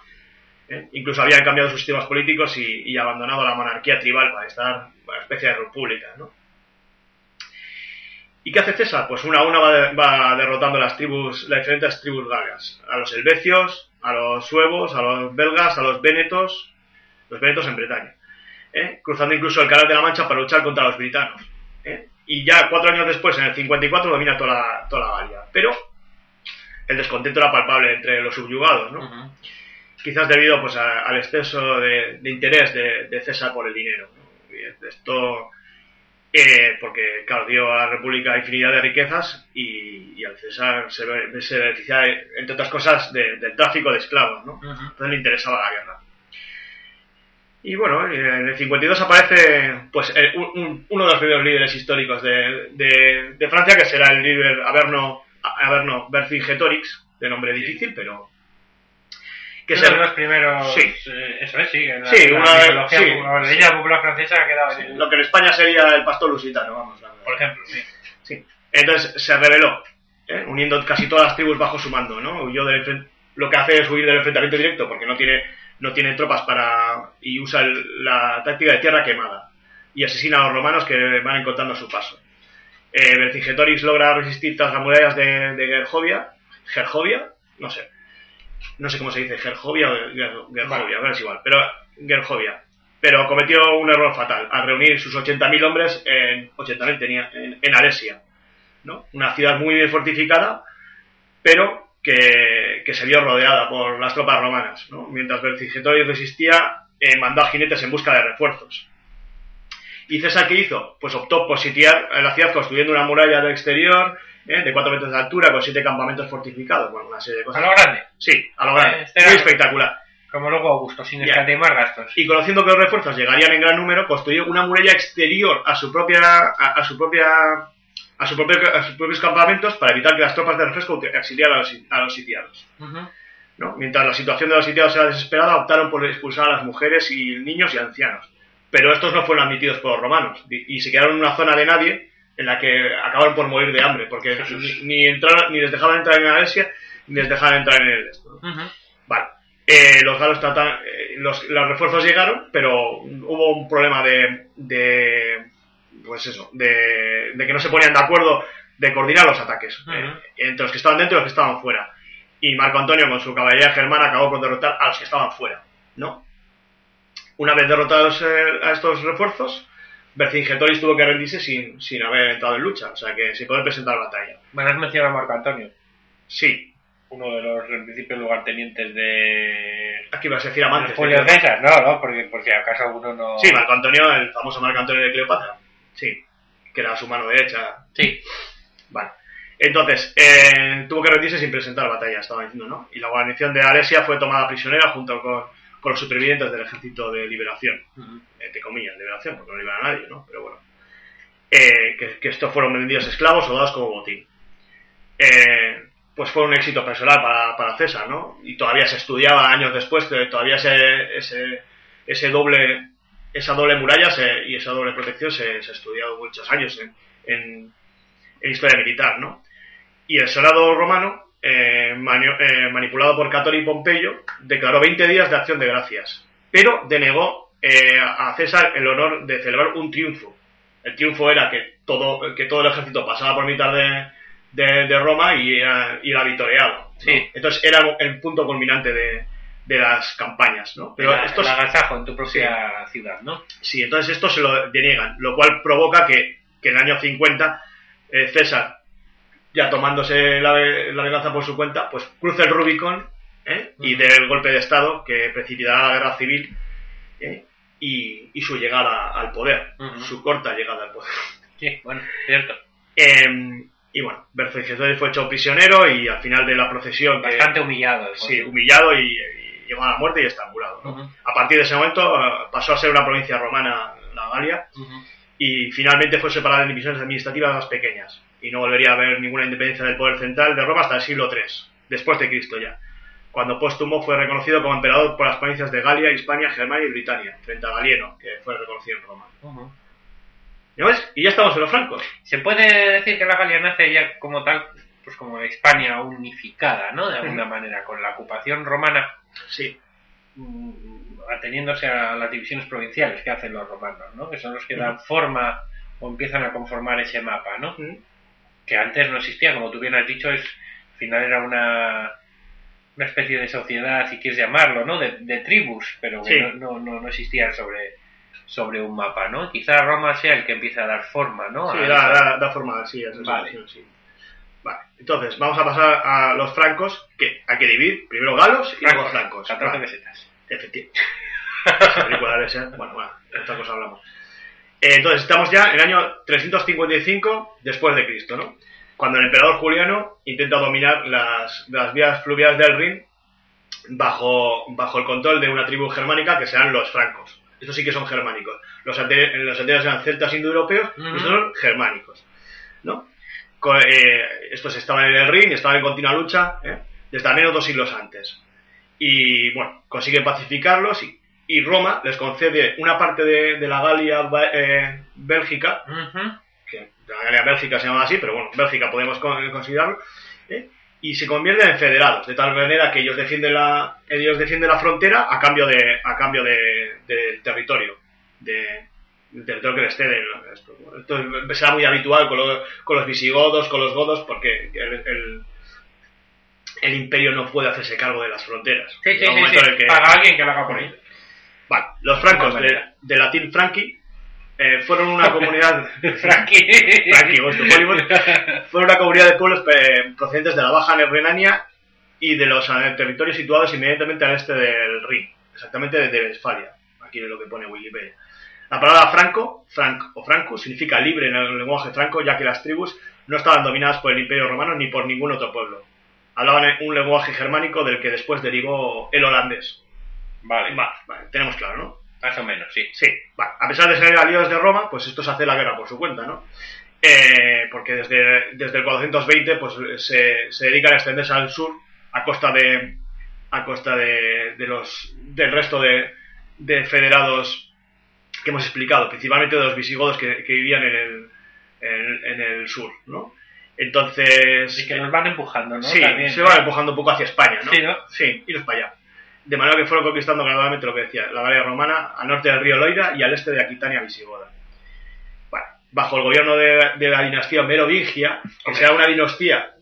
¿eh? Incluso habían cambiado sus sistemas políticos y, abandonado la monarquía tribal para estar una especie de república. ¿no? ¿Y qué hace César? Pues una a una va, de- va derrotando las tribus, las diferentes tribus galgas. A los helvecios, a los suevos, a los belgas, a los vénetos, los vénetos en Bretaña. ¿eh? Cruzando incluso el canal de la Mancha para luchar contra los britanos. ¿eh? Y ya cuatro años después, en el 54, domina toda la, toda la Galia. Pero el descontento era palpable entre los subyugados, ¿no? Quizás debido pues a- al exceso de, de interés de, de César por el dinero. esto, eh, porque claro, dio a la República infinidad de riquezas y, y al César se, se beneficiaba, entre otras cosas, de- del tráfico de esclavos. ¿no? Ujú. Entonces le interesaba la guerra. Y bueno, en el 52 aparece pues el- un- un- uno de los primeros líderes históricos de, de- de Francia, que será el líder Averno, Averno Vercingetorix, de nombre difícil, pero que Uno se- de los primeros. Sí. eh, eso es, sí. En la, Sí, la una sí. popular- la leyenda popular francesa ha quedado en el- lo que en España sería el pastor lusitano, vamos. la. Por ejemplo, sí. Sí. Entonces se rebeló, ¿eh? uniendo casi todas las tribus bajo su mando, ¿no? Huyó del lo que hace es huir del enfrentamiento directo, porque no tiene, no tiene tropas para. y usa el- la táctica de tierra quemada. Y asesina a los romanos que van encontrando a su paso. Eh, Vercingetorix logra resistir tras las murallas de, de Gergovia. Gergovia, no sé. No sé cómo se dice, Gergovia o Ger- Gergovia, bueno, es igual, pero Gergovia. Pero cometió un error fatal al reunir sus 80.000 hombres en 80.000 tenía en, en Alesia, ¿no? Una ciudad muy bien fortificada, pero que, que se vio rodeada por las tropas romanas, ¿no? Mientras Vercingetorix resistía, eh, mandó a jinetes en busca de refuerzos. ¿Y César qué hizo? Pues optó por sitiar la ciudad construyendo una muralla de exterior ¿eh? de 4 metros de altura con siete campamentos fortificados. Bueno, una serie de A cosas. lo grande. Sí, a lo grande. Este Muy espectacular. Como luego Augusto, sin escatimar gastos. Y conociendo que los refuerzos llegarían en gran número, construyó una muralla exterior a su propia a, a su propia a, su propio- a sus propios campamentos para evitar que las tropas de refresco auxiliaran a los, a los sitiados. Ujú. ¿no? Mientras la situación de los sitiados era desesperada, optaron por expulsar a las mujeres y niños y ancianos. Pero estos no fueron admitidos por los romanos y se quedaron en una zona de nadie en la que acabaron por morir de hambre, porque ni, ni entraron- ni les dejaban entrar en Alesia ni les dejaban entrar en el. Ujú. Vale. Eh, los galos tratan, eh, los, los refuerzos llegaron, pero hubo un problema de, de pues eso, de, de que no se ponían de acuerdo de coordinar los ataques eh, entre los que estaban dentro y los que estaban fuera. Y Marco Antonio con su caballería germana acabó por derrotar a los que estaban fuera, ¿no? Una vez derrotados eh, a estos refuerzos, Vercingetorix tuvo que rendirse sin, sin haber entrado en lucha, o sea que sin poder presentar batalla. Bueno, has mencionado a Marco Antonio, Sí, uno de los en principio lugartenientes de. aquí vas a decir amantes. Julio ¿eh? César, no, no, porque por si acaso uno no. Sí, Marco Antonio, el famoso Marco Antonio de Cleopatra. Sí, que era su mano derecha. Sí. Vale. Entonces, eh, tuvo que rendirse sin presentar batalla, estaba diciendo, ¿no? Y la guarnición de Alesia fue tomada prisionera junto con, con los supervivientes del ejército de liberación. Entre comillas, liberación, porque no liberan a nadie, ¿no? Pero bueno. Eh, que, que estos fueron vendidos esclavos o dados como botín. Eh, pues fue un éxito personal para, para César, ¿no? Y todavía se estudiaba años después, todavía ese, ese, ese doble, esa doble muralla se- y esa doble protección se, se ha estudiado muchos años en, en, en historia militar, ¿no? Y el Senado romano, eh, manio- eh, manipulado por Cator y Pompeyo, declaró 20 días de acción de gracias, pero denegó eh, a César el honor de celebrar un triunfo. El triunfo era que todo, que todo el ejército pasaba por mitad de, de, de Roma y era, y victoriado. ¿no? Sí. Entonces era el punto culminante de, de las campañas, ¿no? Pero el, estos, el agasajo en tu propia ciudad, ¿no? Sí, entonces esto se lo deniegan, lo cual provoca que, que en el año 50 eh, César, ya tomándose la, la venganza por su cuenta, pues cruce el Rubicón ¿eh? y Ujú. dé el golpe de Estado que precipitará la guerra civil ¿eh? y, y su llegada al poder, su corta llegada al poder. *laughs* Sí, bueno, cierto. Eh, y bueno, Vercingetorix fue hecho prisionero y al final de la procesión... que- Bastante humillado. el Sí, humillado y, y llegó a la muerte y estrangulado. ¿no? A partir de ese momento eh, pasó a ser una provincia romana, la Galia, y finalmente fue separada en divisiones administrativas más pequeñas y no volvería a haber ninguna independencia del poder central de Roma hasta el siglo III, después de Cristo ya. cuando póstumo fue reconocido como emperador por las provincias de Galia, Hispania, Germania y Britania, frente a Galieno, que fue reconocido en Roma. ¿Ya ves? Y ya estamos en los francos. Se puede decir que la Galia nace ya como tal, pues como España unificada, ¿no? De alguna *laughs* manera, con la ocupación romana, Sí. mm, ateniéndose a las divisiones provinciales que hacen los romanos, ¿no? Que son los que dan forma o empiezan a conformar ese mapa, ¿no? Que antes no existía, como tú bien has dicho, es, al final era una, una especie de sociedad, si quieres llamarlo, ¿no? De, de tribus, pero que Sí. no, no, no, existían sobre, sobre un mapa, ¿no? Quizá Roma sea el que empieza a dar forma, ¿no? Sí, da, da, da forma así a esa Vale. sí. Vale, entonces vamos a pasar a los francos, que hay que dividir primero galos y luego francos. 14 Vale. pesetas. Efectivamente. *laughs* Bueno, bueno, de otra cosa hablamos. Eh, entonces, estamos ya en el año 355 después de Cristo, ¿no? Cuando el emperador Juliano intenta dominar las, las vías fluviales del Rin bajo, bajo el control de una tribu germánica que serán los francos. Estos sí que son germánicos. Los, ante- los anteriores eran celtas indoeuropeos, estos son germánicos, ¿no? Eh, estos estaban en el Rin estaban en continua lucha ¿eh? desde al menos dos siglos antes y bueno, consiguen pacificarlos y, y Roma les concede una parte de, de la Galia eh, Bélgica, que la Galia Bélgica se llama así, pero bueno, Bélgica podemos con- considerarlo, ¿eh? y se convierten en federados, de tal manera que ellos defienden la, ellos defienden la frontera a cambio de, a cambio de, del territorio, de, del territorio que les ceden. Esto, esto será muy habitual con, lo- con los visigodos, con los godos, porque el, el- el imperio no puede hacerse cargo de las fronteras. Sí, sí, sí, sí. que- alguien que lo haga por ellos. Vale, los francos De latín franqui eh, fueron una *laughs* comunidad. Franqui, Hollywood, *laughs* fueron una comunidad de pueblos eh, procedentes de la Baja Renania y de los eh, territorios situados inmediatamente al este del Rin, exactamente de, de Westfalia. Aquí es lo que pone Wikipedia. La palabra franco, franc o franco, significa libre en el lenguaje franco, ya que las tribus no estaban dominadas por el Imperio Romano ni por ningún otro pueblo. Hablaban un lenguaje germánico del que después derivó el holandés. Vale, Vale, vale, tenemos claro, ¿no? más o menos, sí. Sí, va. a pesar de ser aliados de Roma, pues esto se hace la guerra por su cuenta, ¿no? Eh, porque desde, desde el 420 pues se, se dedican a extenderse al sur a costa de a costa de, de los del resto de, de federados que hemos explicado, principalmente de los visigodos que, que vivían en el, en, en el sur, ¿no? Entonces, Y que nos van empujando, ¿no? sí, También. se va empujando un poco hacia España, ¿no? Sí, ¿no? Sí, iros para allá. De manera que fueron conquistando gradualmente lo que decía, la Galia romana al norte del río Loira y al este de Aquitania visigoda. Bueno, bajo el gobierno de, de la dinastía merovingia, que será una dinastía,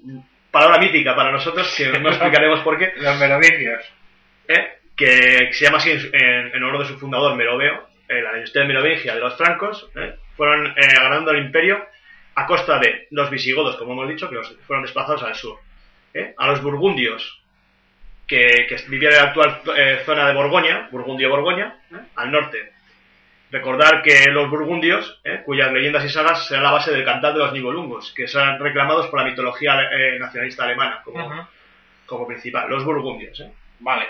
palabra mítica para nosotros, que no explicaremos por qué, Los merovingios. ¿eh? que se llama así en, en honor de su fundador Meroveo, eh, la dinastía merovingia de los francos, ¿eh? fueron eh, agrandando el imperio a costa de los visigodos, como hemos dicho, que los fueron desplazados al sur, ¿eh? a los burgundios, que, que vivían en la actual eh, zona de Borgoña, Burgundio-Borgoña, al norte. Recordar que los burgundios, ¿eh? cuyas leyendas y sagas serán la base del cantar de los Nibelungos, que serán reclamados por la mitología eh, nacionalista alemana como, como principal, los burgundios. ¿eh? Vale.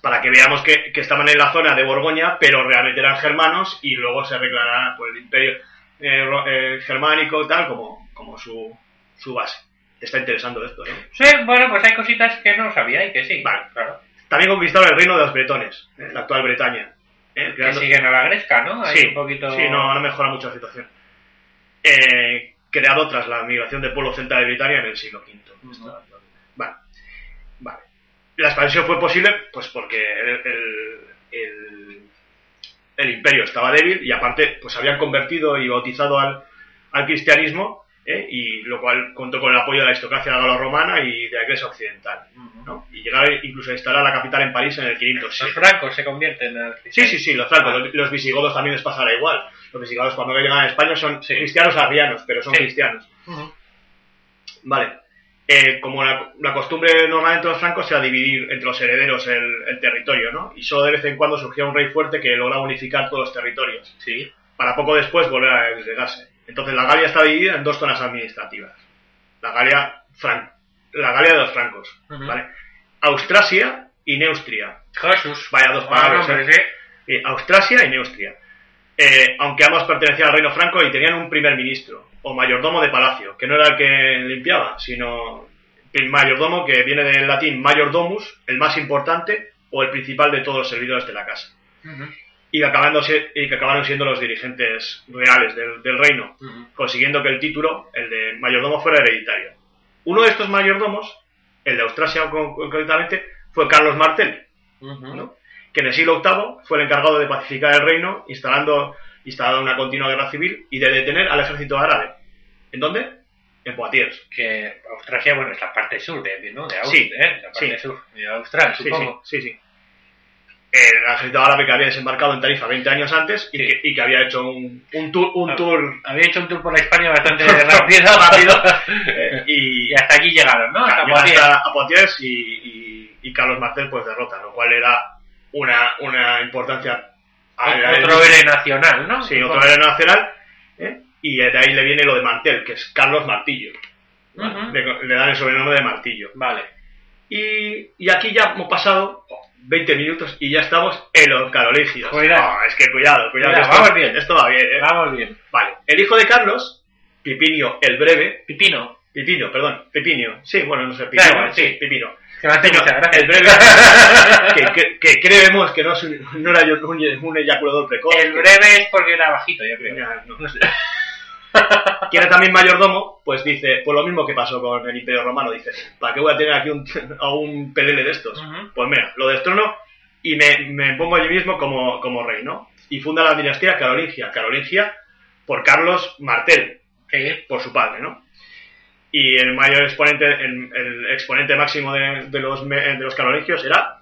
para que veamos que, que estaban en la zona de Borgoña, pero realmente eran germanos y luego se reclararán por el imperio eh, eh, germánico tal como, como su, su base. Te está interesando esto, ¿no? Sí, bueno, pues hay cositas que no sabía y que sí. Vale. Claro. También conquistaron el reino de los bretones, ¿eh? la actual Bretaña. ¿eh? Que siguen a la gresca, ¿no? Hay sí, un poquito... sí, no, no mejora mucho la situación. Eh, creado tras la migración del pueblo celta de Britania en el siglo V. Vale. Vale. La expansión fue posible pues porque el, el- el- el imperio estaba débil y aparte pues habían convertido y bautizado al, al cristianismo ¿eh? y lo cual contó con el apoyo de la aristocracia galo-romana y de la iglesia occidental. ¿no? Y llegar incluso a instalar la capital en París en el 507. Los francos se convierten en... Sí, sí, sí, los francos, los, los visigodos también les pasará igual. Los visigodos cuando llegan a España son cristianos arrianos, pero son Sí. cristianos. Vale. Eh, como la, la costumbre normal entre los francos era dividir entre los herederos el, el territorio, ¿no? Y solo de vez en cuando surgía un rey fuerte que lograba unificar todos los territorios, Sí. para poco después volver a deslegarse. Entonces la Galia está dividida en dos zonas administrativas. La Galia, fran- la Galia de los francos. Austrasia y Neustria. Jesús. Vaya dos Ah, palabras, ¿eh? Eh, Austrasia y Neustria. Eh, aunque ambos pertenecían al reino franco y tenían un primer ministro, o mayordomo de palacio, que no era el que limpiaba, sino el mayordomo que viene del latín mayordomus, el más importante o el principal de todos los servidores de la casa. Y que, acabándose- y que acabaron siendo los dirigentes reales del, del reino, consiguiendo que el título, el de mayordomo, fuera hereditario. Uno de estos mayordomos, el de Austrasia con- concretamente, fue Carlos Martel, ¿no? que en el siglo VIII fue el encargado de pacificar el reino, instalando, instalando una continua guerra civil y de detener al ejército árabe. ¿En dónde? En Poitiers. Que Australia, bueno, es la parte sur de, ¿no? de Sí, Austria, ¿eh? La parte sí. sur de Austral, Sí, supongo. sí, sí, sí. El ejército árabe que había desembarcado en Tarifa 20 años antes y, Sí. que, y que había hecho un, un tour, un Ah. tour Había hecho un tour por la España bastante *laughs* rápido. rápido eh, *laughs* y, y hasta aquí llegaron, ¿no? Hasta hasta a Poitiers y, y- Carlos Martel pues derrota, lo cual era una, una importancia Otro héroe nacional, ¿no? Sí, otro héroe nacional ¿eh? y de ahí le viene lo de Martel, que es Carlos Martillo. le, le dan el sobrenombre de Martillo. Vale. Y, y aquí ya hemos pasado 20 minutos y ya estamos en los carolingios. Cuidado. Ah, es que cuidado, cuidado. Cuidado, que esto, vamos bien. Esto va bien, ¿eh? Vamos bien. Vale. El hijo de Carlos, Pipinio el Breve, Pipino. Pipinio, perdón, Pipinio. Sí, bueno, no sé, Pipinio, igual, sí, sí. Pipino. Que Pipino, el breve, *laughs* que, que, que creemos que no, es un, no era un, un eyaculador precoz. El breve es porque era bajito, yo creo. Ya, no. *laughs* que era también mayordomo, pues dice, pues lo mismo que pasó con el Imperio Romano, dice, ¿para qué voy a tener aquí un, *laughs* a un pelele de estos? Pues mira, lo destrono y me, me pongo yo mismo como, como rey, ¿no? Y funda la dinastía carolingia, carolingia por Carlos Martel, Sí. por su padre, ¿no? Y el mayor exponente, el, el exponente máximo de, de los, de los carolingios era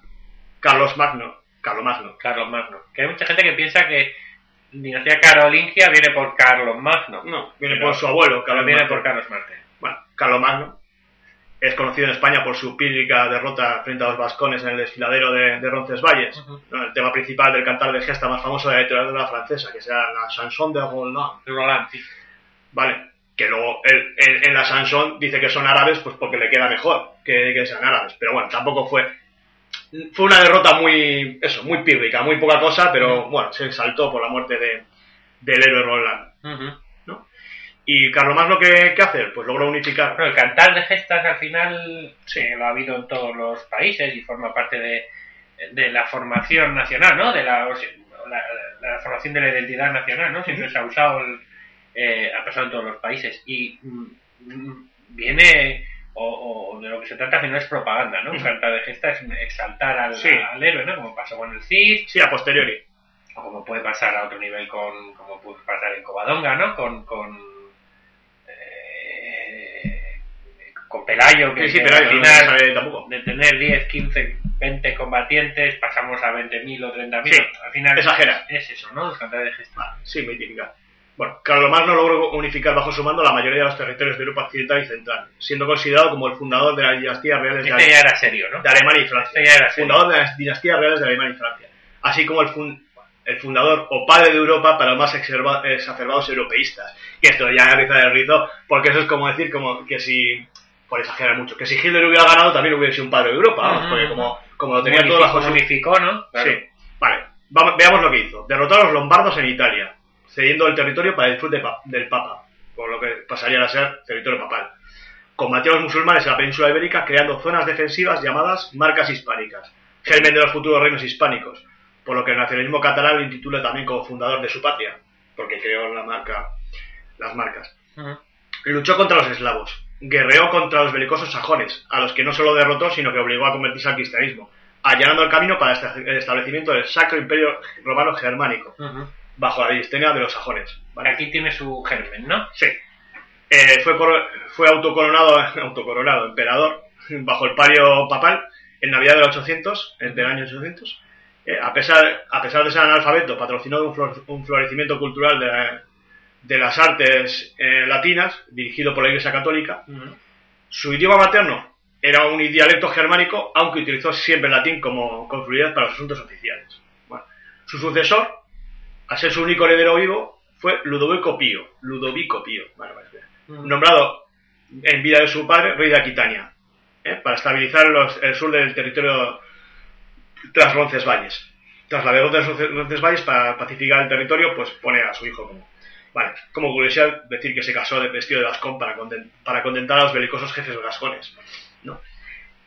Carlos Magno, Carlos Magno. Carlos Magno. Que hay mucha gente que piensa que dinastía carolingia viene por Carlos Magno. No, viene Pero- por su abuelo, Carlos viene por Carlos Martel. Bueno, Carlomagno es conocido en España por su pírrica derrota frente a los vascones en el desfiladero de, de Roncesvalles. El tema principal del cantar de gesta más famoso de la literatura francesa, que será la chanson de Roland. Roland, sí. Vale, que luego él- él- en la chanson dice que son árabes pues porque le queda mejor que, que sean árabes. Pero bueno, tampoco fue... Fue una derrota muy, eso, muy pírrica, muy poca cosa, pero bueno, se exaltó por la muerte de, del héroe Roland. Ujú. ¿Y Carlomagno qué, qué hace? Pues logró unificar Bueno, el cantar de gestas al final sí, lo ha habido en todos los países y forma parte de, de la formación nacional, ¿no? De la, o sea, la, la formación de la identidad nacional, ¿no? Siempre se ha usado, el- eh, ha pasado en todos los países y mm, mm, viene, o, o de lo que se trata al final es propaganda, ¿no? Un cantar de gestas es exaltar al, Sí. al héroe, ¿no? Como pasó con el Cid, Sí, a posteriori. o como puede pasar a otro nivel con, como puede pasar en Covadonga, ¿no? Con, con, eh, con Pelayo, que, Sí, sí, que al no final sabe tampoco. de tener 10, 15, 20 combatientes pasamos a 20.000 o 30.000. Sí, al final exagera. es eso, ¿no? Los cantares de gesta. Ah, sí, muy típica. Bueno, Carlomagno logró unificar bajo su mando la mayoría de los territorios de Europa Occidental y Central, siendo considerado como el fundador de las dinastías reales de, Este era serio, ¿no? de Alemania y Francia. Este era serio. Fundador de las dinastías reales de Alemania y Francia. Así como el, fun- el fundador o padre de Europa para los más exacerba- exacerbados europeístas. Y esto ya empieza el rizo, porque eso es como decir como que si, por exagerar mucho, que si Hitler hubiera ganado también hubiera sido un padre de Europa, Ujú. porque como, como lo tenía todo bajo su unificó, ¿no? Claro. Sí, vale. Vamos- veamos lo que hizo. Derrotó a los lombardos en Italia, cediendo el territorio para el disfrute pa- del Papa, por lo que pasaría a ser territorio papal. Combatió a los musulmanes en la península ibérica creando zonas defensivas llamadas marcas hispánicas, germen de los futuros reinos hispánicos, por lo que el nacionalismo catalán lo intitula también como fundador de su patria, porque creó la marca, las marcas. Luchó contra los eslavos, guerreó contra los belicosos sajones, a los que no solo derrotó, sino que obligó a convertirse al cristianismo, allanando el camino para esta- el establecimiento del Sacro Imperio Romano Germánico. Bajo la dinastía de los sajones. ¿vale? Aquí tiene su germen, ¿no? Sí. Eh, fue, fue autocoronado, *laughs* autocoronado emperador bajo el palio papal en Navidad del 800, en- del año 800. Eh, a, pesar, a pesar de ser analfabeto, patrocinó un, flor- un florecimiento cultural de, de las artes eh, latinas, dirigido por la Iglesia Católica. Su idioma materno era un dialecto germánico, aunque utilizó siempre el latín como fluidez para los asuntos oficiales. Bueno, su sucesor, a ser su único heredero vivo, fue Ludovico Pío. Ludovico Pío, nombrado en vida de su padre rey de Aquitania, ¿eh? para estabilizar los- el sur del territorio tras Roncesvalles. Tras la derrota de Ronce- Roncesvalles, para pacificar el territorio, pues pone a su hijo como... Vale, como curiosidad decir que se casó de vestido de gascón para, para contentar a los belicosos jefes gascones.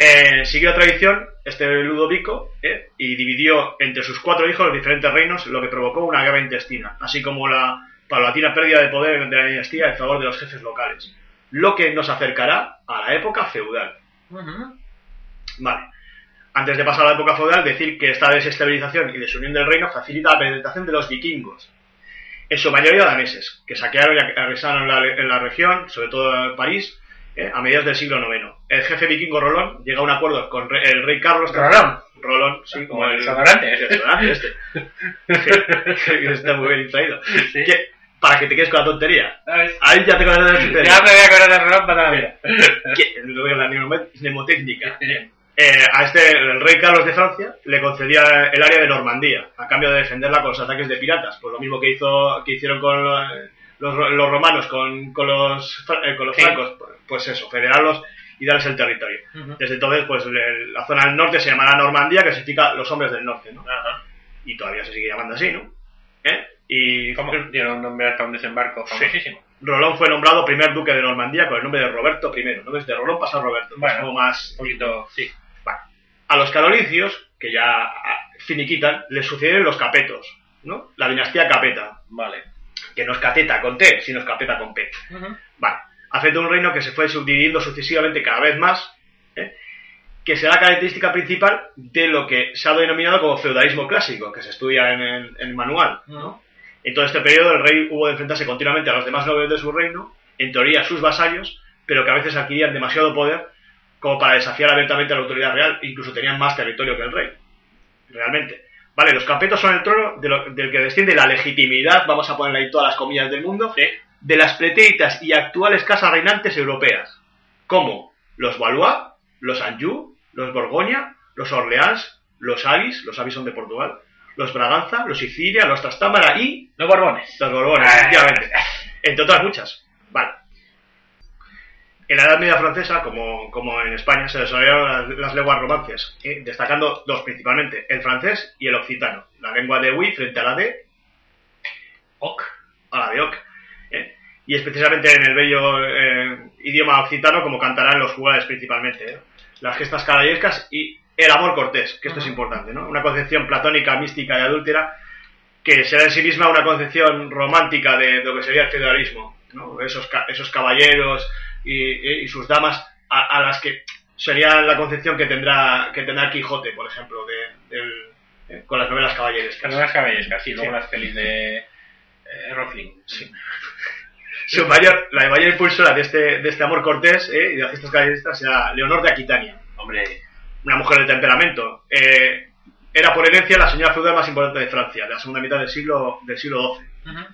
Eh, siguió la tradición este Ludovico ¿eh? y dividió entre sus cuatro hijos los diferentes reinos, lo que provocó una guerra intestina, así como la paulatina pérdida de poder de la dinastía en favor de los jefes locales, lo que nos acercará a la época feudal. Vale. Antes de pasar a la época feudal, decir que esta desestabilización y desunión del reino facilita la penetración de los vikingos, en su mayoría daneses, que saquearon y arrasaron la, en la región, sobre todo en París, ¿eh? a mediados del siglo IX. El jefe vikingo Rolón llega a un acuerdo con re- el rey Carlos. ¿Rolón? Rolón, sí, Como el desodorante. el desodorante *laughs* este. *laughs* Que Está muy bien traído. Sí. Que- para que te quedes con la tontería. ¿Sabes? Ahí ya te con la tontería. Ya me voy a acordar de reloj para la vida. Que- luego la mnemo- mnemotécnica. Eh, a este, el rey Carlos de Francia, le concedía el área de Normandía, a cambio de defenderla con los ataques de piratas. Pues lo mismo que hizo que hicieron con los, los- los romanos con, con los, eh, con los francos. Pues eso, federarlos y darles el territorio. Desde entonces, pues le- la zona del norte se llamará Normandía, que significa los hombres del norte, ¿no? Y todavía se sigue llamando así, ¿no? ¿Eh? Y ¿Cómo? Un nombre hasta un desembarco famosísimo. Rolón fue nombrado primer duque de Normandía con el nombre de Roberto I. ¿no? Desde Rolón pasa a Roberto. que es Bueno. más Un poquito, sí. a los carolicios, que ya ah, finiquitan, les sucedieron los capetos, ¿no? La dinastía capeta, Vale. que no es cateta con T, sino es capeta con P. Vale, afecta un reino que se fue subdividiendo sucesivamente cada vez más, ¿eh? que será la característica principal de lo que se ha denominado como feudalismo clásico, que se estudia en el, en el manual, ¿no? En todo este periodo el rey hubo de enfrentarse continuamente a los demás nobles de su reino, en teoría sus vasallos, pero que a veces adquirían demasiado poder como para desafiar abiertamente a la autoridad real, incluso tenían más territorio que el rey, realmente. Vale, los capetos son el trono de lo- del que desciende la legitimidad, vamos a ponerle ahí todas las comillas del mundo, de las pretéritas y actuales casas reinantes europeas, como los Valois, los Anjou, los Borgoña, los Orleans, los Avis, los Avis son de Portugal, los Braganza, los Sicilia, los Trastámara y Los Borbones. los Borbones, efectivamente. Entre otras muchas. Vale. En la Edad Media francesa, como, como en España, se desarrollaron las, las lenguas romances, ¿eh? destacando dos principalmente, el francés y el occitano. La lengua de Oui frente a la de Ok. a la de Oc. ¿Eh? *laughs* Y es precisamente en el bello eh, idioma occitano como cantarán los juglares principalmente. ¿eh? Las gestas caballerescas y el amor cortés, que esto es importante, ¿no? Una concepción platónica, mística y adúltera que será en sí misma una concepción romántica de, de lo que sería el feudalismo, ¿no? Esos, ca- esos caballeros y, sus damas a, a las que sería la concepción que tendrá que tendrá Quijote, por ejemplo, de, del- eh, con las novelas caballerescas. Las cabellescas, sí. Luego Sí. las pelis de eh, Rofling. Sí. Su mayor, la mayor impulsora de este, de este amor cortés ¿eh? y de las gestas caballerescas será Leonor de Aquitania, Hombre. una mujer de temperamento. Eh, era por herencia la señora feudal más importante de Francia, de la segunda mitad del siglo, del siglo XII.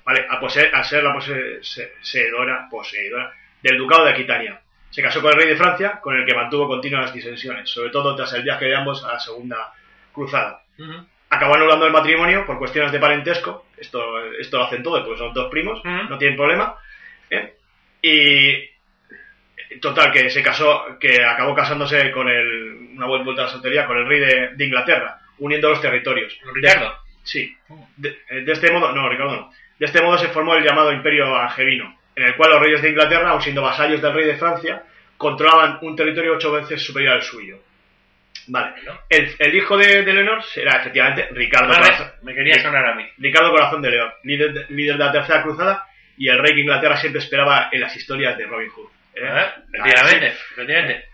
¿vale? A, poseer- a ser la pose- se- poseedora, poseedora del ducado de Aquitania. Se casó con el rey de Francia, con el que mantuvo continuas disensiones, sobre todo tras el viaje de ambos a la segunda cruzada. Acabó anulando el matrimonio por cuestiones de parentesco, esto, esto lo hacen todos, porque son dos primos, no tienen problema. ¿Eh? Y total, que se casó, que acabó casándose con el, una vuelta a la soltería, con el rey de, de Inglaterra, uniendo los territorios. Ricardo. Sí. De, de este modo, no, Ricardo no. De este modo se formó el llamado Imperio Angelino, en el cual los reyes de Inglaterra, aun siendo vasallos del rey de Francia, controlaban un territorio ocho veces superior al suyo. Vale. El, el hijo de, de Leonor será efectivamente Ricardo Vale, Corazón, me quería sonar a mí. Ricardo Corazón de León, líder de, líder de la Tercera Cruzada y el rey que Inglaterra siempre esperaba en las historias de Robin Hood. ¿eh? Ah, Efectivamente, efectivamente.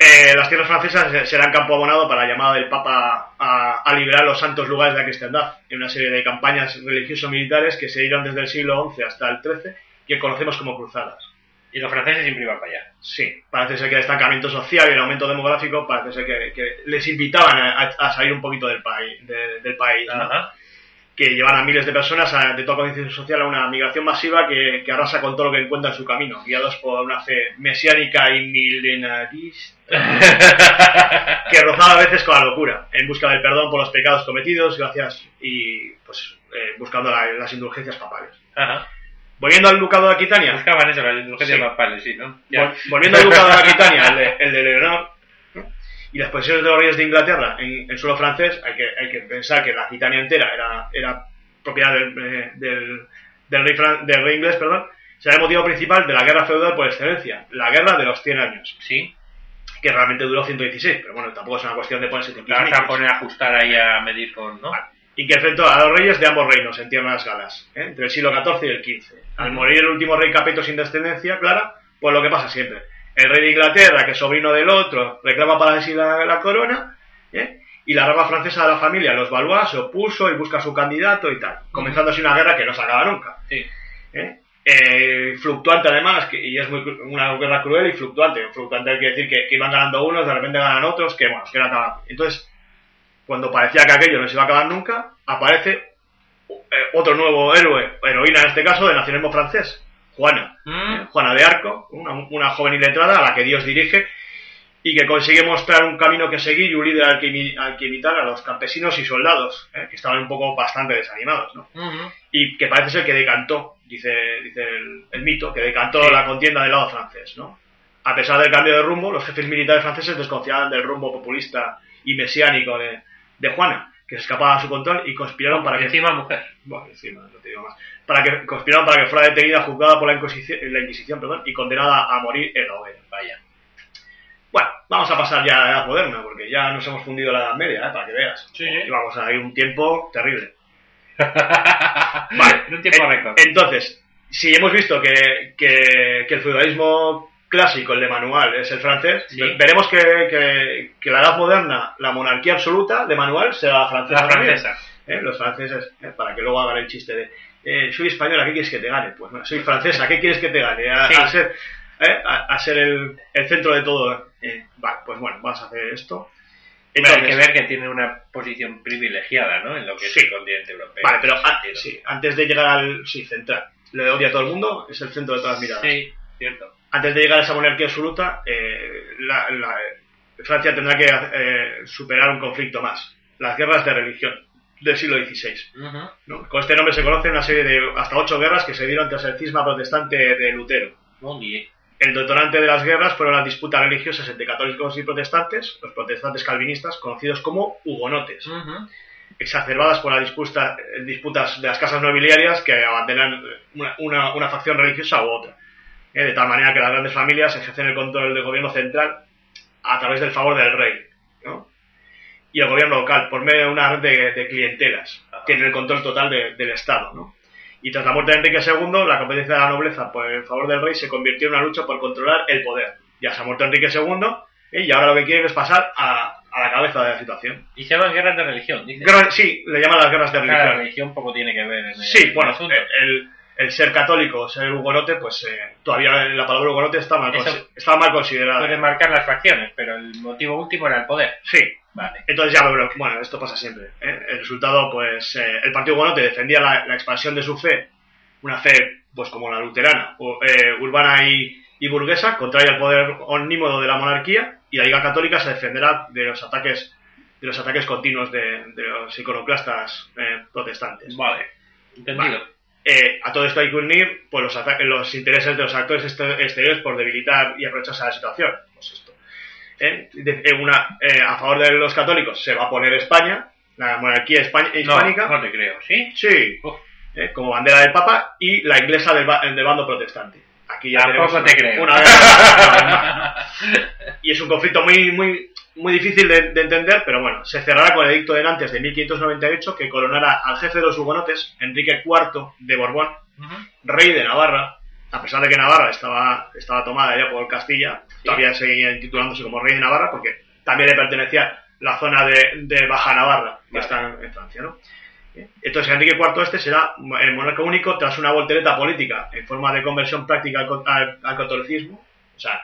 Eh, las tierras francesas serán campo abonado para la llamada del Papa a, a liberar los santos lugares de la cristiandad en una serie de campañas religioso-militares que se dieron desde el siglo XI hasta el XIII que conocemos como cruzadas. Y los franceses siempre iban para allá. Sí, parece ser que el estancamiento social y el aumento demográfico parece ser que, que les invitaban a, a salir un poquito del país, de- del país ¿no? Que llevan a miles de personas a- de toda condición social a una migración masiva que, que arrasa con todo lo que encuentra en su camino, guiados por una fe mesiánica y milenarista *laughs* que rozaba a veces con la locura, en busca del perdón por los pecados cometidos, gracias y pues eh, buscando la- las indulgencias papales. Ajá. Volviendo al ducado de Aquitania, Buscaban eso, las indulgencias Sí. papales, sí, ¿no? Ya. volviendo al ducado de Aquitania, el de, el de Leonor, y las posesiones de los reyes de Inglaterra en, en suelo francés, hay que, hay que pensar que la Aquitania entera era, era propiedad del, eh, del, del rey, fran- del rey inglés, perdón, será el motivo principal de la guerra feudal por excelencia, la guerra de los 100 años. Sí. que realmente duró 116, pero bueno, tampoco es una cuestión de ponerse a poner a ajustar ahí a medir con, ¿no? y que enfrentó a los reyes de ambos reinos en tierras galas, ¿eh? entre el siglo XIV y el XV. Al morir el último rey Capeto sin descendencia, clara, pues lo que pasa siempre. El rey de Inglaterra, que es sobrino del otro, reclama para sí la, la corona, ¿eh? y la rama francesa de la familia, los Valois, se opuso y busca su candidato y tal, comenzando así una guerra que no se acaba nunca. Sí. ¿eh? Eh, fluctuante además, que- y es muy, una guerra cruel y fluctuante. Fluctuante quiere decir que, que iban ganando unos, de repente ganan otros, que bueno, que no acaban. Entonces, cuando parecía que aquello no se iba a acabar nunca, aparece eh, otro nuevo héroe, heroína en este caso, del nacionalismo francés, Juana. Mm. ¿eh? Juana de Arco, una, una joven iletrada a la que Dios dirige y que consigue mostrar un camino que seguir y un líder al que, imi- al que imitar a los campesinos y soldados, ¿eh? que estaban un poco bastante desanimados, ¿no? Y que parece ser que decantó, dice, dice el, el mito, que decantó Sí. la contienda del lado francés, ¿no? A pesar del cambio de rumbo, los jefes militares franceses desconfiaban del rumbo populista y mesiánico de, de Juana, que se escapaba a su control y conspiraron para que encima mujer. bueno, encima, no te digo más. Para que conspiraron para que fuera detenida, juzgada por la Inquisición, la Inquisición perdón, y condenada a morir en la hoguera. Vaya. Bueno, vamos a pasar ya a la edad moderna, porque ya nos hemos fundido la edad media, ¿eh? para que veas. Sí, Y vamos a ir un tiempo terrible. *laughs* vale. En un tiempo En- récord. Entonces, si hemos visto que, que- que el feudalismo clásico, el de manual, es el francés, Sí. veremos que, que- que la edad moderna, la monarquía absoluta de manual, será la francesa. La francesa. ¿eh? Los franceses, ¿eh? para que luego hagan el chiste de eh, soy española, ¿qué quieres que te gane? Pues bueno, soy francesa, ¿qué quieres que te gane? A, Sí. a ser, ¿eh? a, a ser el, el centro de todo. Eh, vale, pues bueno, vamos a hacer esto. Hombre, hay Entonces- que ver que tiene una posición privilegiada, ¿no? En lo que es Sí. el continente europeo. Vale, pero En ese an- sentido. sí, antes de llegar al sí, central, le odia a todo el mundo, es el centro de todas las miradas. Sí, cierto. Antes de llegar a esa monarquía absoluta, eh, la- la- Francia tendrá que eh, superar un conflicto más, las guerras de religión del siglo XVI. Con este nombre se conoce una serie de hasta ocho guerras que se dieron tras el cisma protestante de Lutero. El detonante de las guerras fueron las disputas religiosas entre católicos y protestantes, los protestantes calvinistas, conocidos como hugonotes, exacerbadas por las disputa- disputas de las casas nobiliarias que abandonan una, una- una facción religiosa u otra. Eh, de tal manera que las grandes familias ejercen el control del gobierno central a través del favor del rey. Y el gobierno local, por medio de una red de, de clientelas, Ajá. tienen el control total de- del Estado. ¿no? Y tras la muerte de Enrique II, la competencia de la nobleza por el favor del rey se convirtió en una lucha por controlar el poder. Ya se ha muerto Enrique II ¿eh? y ahora lo que quieren es pasar a, a la cabeza de la situación. Y se llaman guerras de religión, dice. Sí, le llaman las guerras de Claro, la religión. religión poco tiene que ver en el, Sí, en el bueno, asunto. el, el ser católico, ser hugonote, pues eh, todavía la palabra hugonote está mal, está mal considerada. Puede marcar las facciones, pero el motivo último era el poder. Sí, Vale. entonces ya. Bueno, esto pasa siempre. ¿eh? El resultado, pues, eh, el partido hugonote defendía la, la expansión de su fe, una fe, pues, como la luterana, o, eh, urbana y, y burguesa, contraria al poder omnímodo de la monarquía, y la Liga Católica se defenderá de los ataques de los ataques continuos de, de los iconoclastas eh, protestantes. Vale. Entendido. Eh, a todo esto hay que unir pues, los, intereses de los actores exteriores por debilitar y aprovecharse de la situación. Pues esto. Eh, eh, una, eh, a favor de los católicos se va a poner España, la monarquía españ- No, hispánica, no te creo, ¿sí? sí, como bandera del Papa, y la inglesa del, ba- del bando protestante. Aquí ya Tampoco te creo. una guerra. *laughs* y es un conflicto muy, muy, muy difícil de, de entender, pero bueno, se cerrará con el edicto de Nantes de 1598 que coronará al jefe de los hugonotes, Enrique IV de Borbón, rey de Navarra, a pesar de que Navarra estaba, estaba tomada ya por Castilla, todavía seguía titulándose como rey de Navarra porque también le pertenecía la zona de, de Baja Navarra, que Vale. está en, en Francia, ¿no? Entonces Enrique IV este será el monarca único tras una voltereta política en forma de conversión práctica al, al- al catolicismo. O sea,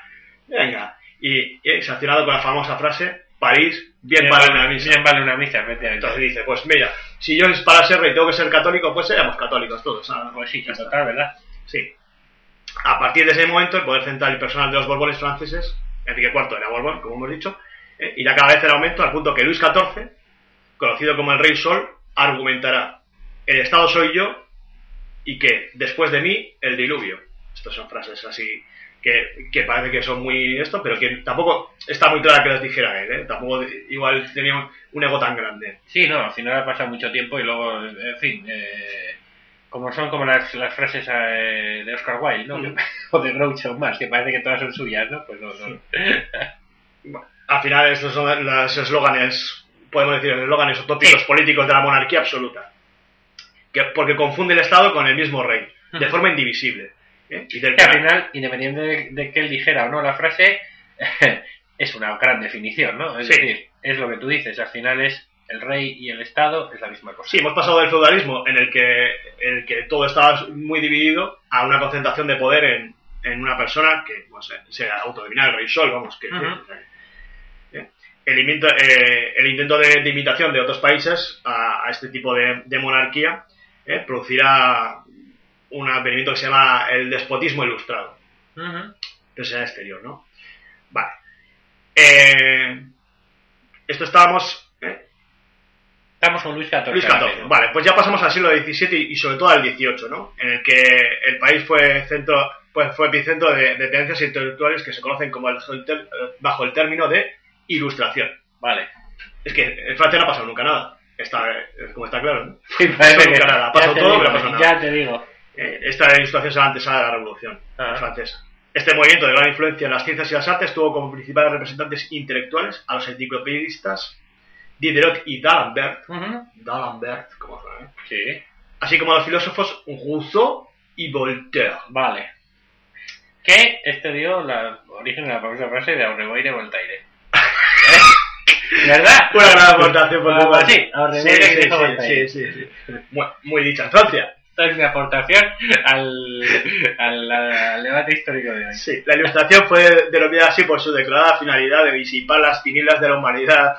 venga, y, sancionado con la famosa frase, París, bien, vale una misa. Bien vale una misa, efectivamente. Entonces dice, pues mira, si yo para ser rey tengo que ser católico, pues seamos católicos todos. ¿sabes? Pues sí, total, ¿verdad? Sí. A partir de ese momento, el poder central y personal de los Borbones franceses, Enrique IV era Borbón, como hemos dicho, eh, irá cada vez en aumento al punto que Luis XIV, conocido como el Rey Sol, argumentará: el Estado soy yo y que después de mí el diluvio. Estas son frases así que, que parece que son muy esto, pero que tampoco está muy clara que las dijera él, ¿eh? Tampoco igual tenía un, un ego tan grande. Sí, no, al final ha pasado mucho tiempo y luego, en fin, eh, como son como las, las frases eh, de Oscar Wilde, ¿no? Ujú. *laughs* o de Groucho más, que parece que todas son suyas, ¿no? Pues no, no. Bueno, al final estos son los eslóganes, podemos decir, eslóganes utópicos Sí. políticos de la monarquía absoluta. Que, porque confunde el Estado con el mismo rey, de forma indivisible. ¿Eh? Y del Que al final, independiente de, de que él dijera o no la frase, *laughs* es una gran definición, ¿no? Es Sí. decir, es lo que tú dices, al final es el rey y el Estado es la misma cosa. Sí, hemos pasado del feudalismo en el que, en el que todo estaba muy dividido a una concentración de poder en, en una persona que pues, se- se autodenomina el rey sol, vamos, que. ¿eh? el, intento, eh, el intento de, de imitación de otros países a, a este tipo de, de monarquía ¿eh? producirá un advenimiento que se llama el despotismo ilustrado Ujú. presencia exterior, ¿no? Vale. Eh, esto estábamos... ¿eh? Estamos con Luis XIV. Luis XIV. Vale, pues ya pasamos al siglo XVII y, y sobre todo al XVIII, ¿no? En el que el país fue centro, pues fue epicentro de, de tendencias intelectuales que se conocen como el, bajo el término de ilustración. Vale. Es que en Francia no ha pasado nunca nada. Está, eh, como está claro, ¿no? Sí, *laughs* nunca nada. Ha ya pasado todo, digo, pero no ha pasado Ya nada. te digo. Eh, esta ilustración es la antesala de la Revolución Ah. francesa. Este movimiento de gran influencia en las ciencias y las artes tuvo como principales representantes intelectuales a los enciclopedistas Diderot y D'Alembert, Ujú. D'Alembert, como ¿eh? Sí. así como a los filósofos Rousseau y Voltaire. Vale. Que este dio la origen de la famosa frase de Aureboire Voltaire. *laughs* ¿Eh? ¿Verdad? Una gran aportación por Ah, sí, sí, sí, sí, sí, sí, sí. Muy, muy dicha en Francia. Esta es mi aportación al, al, al debate histórico de hoy. Sí, la ilustración fue denominada así por su declarada finalidad de disipar las tinieblas de la humanidad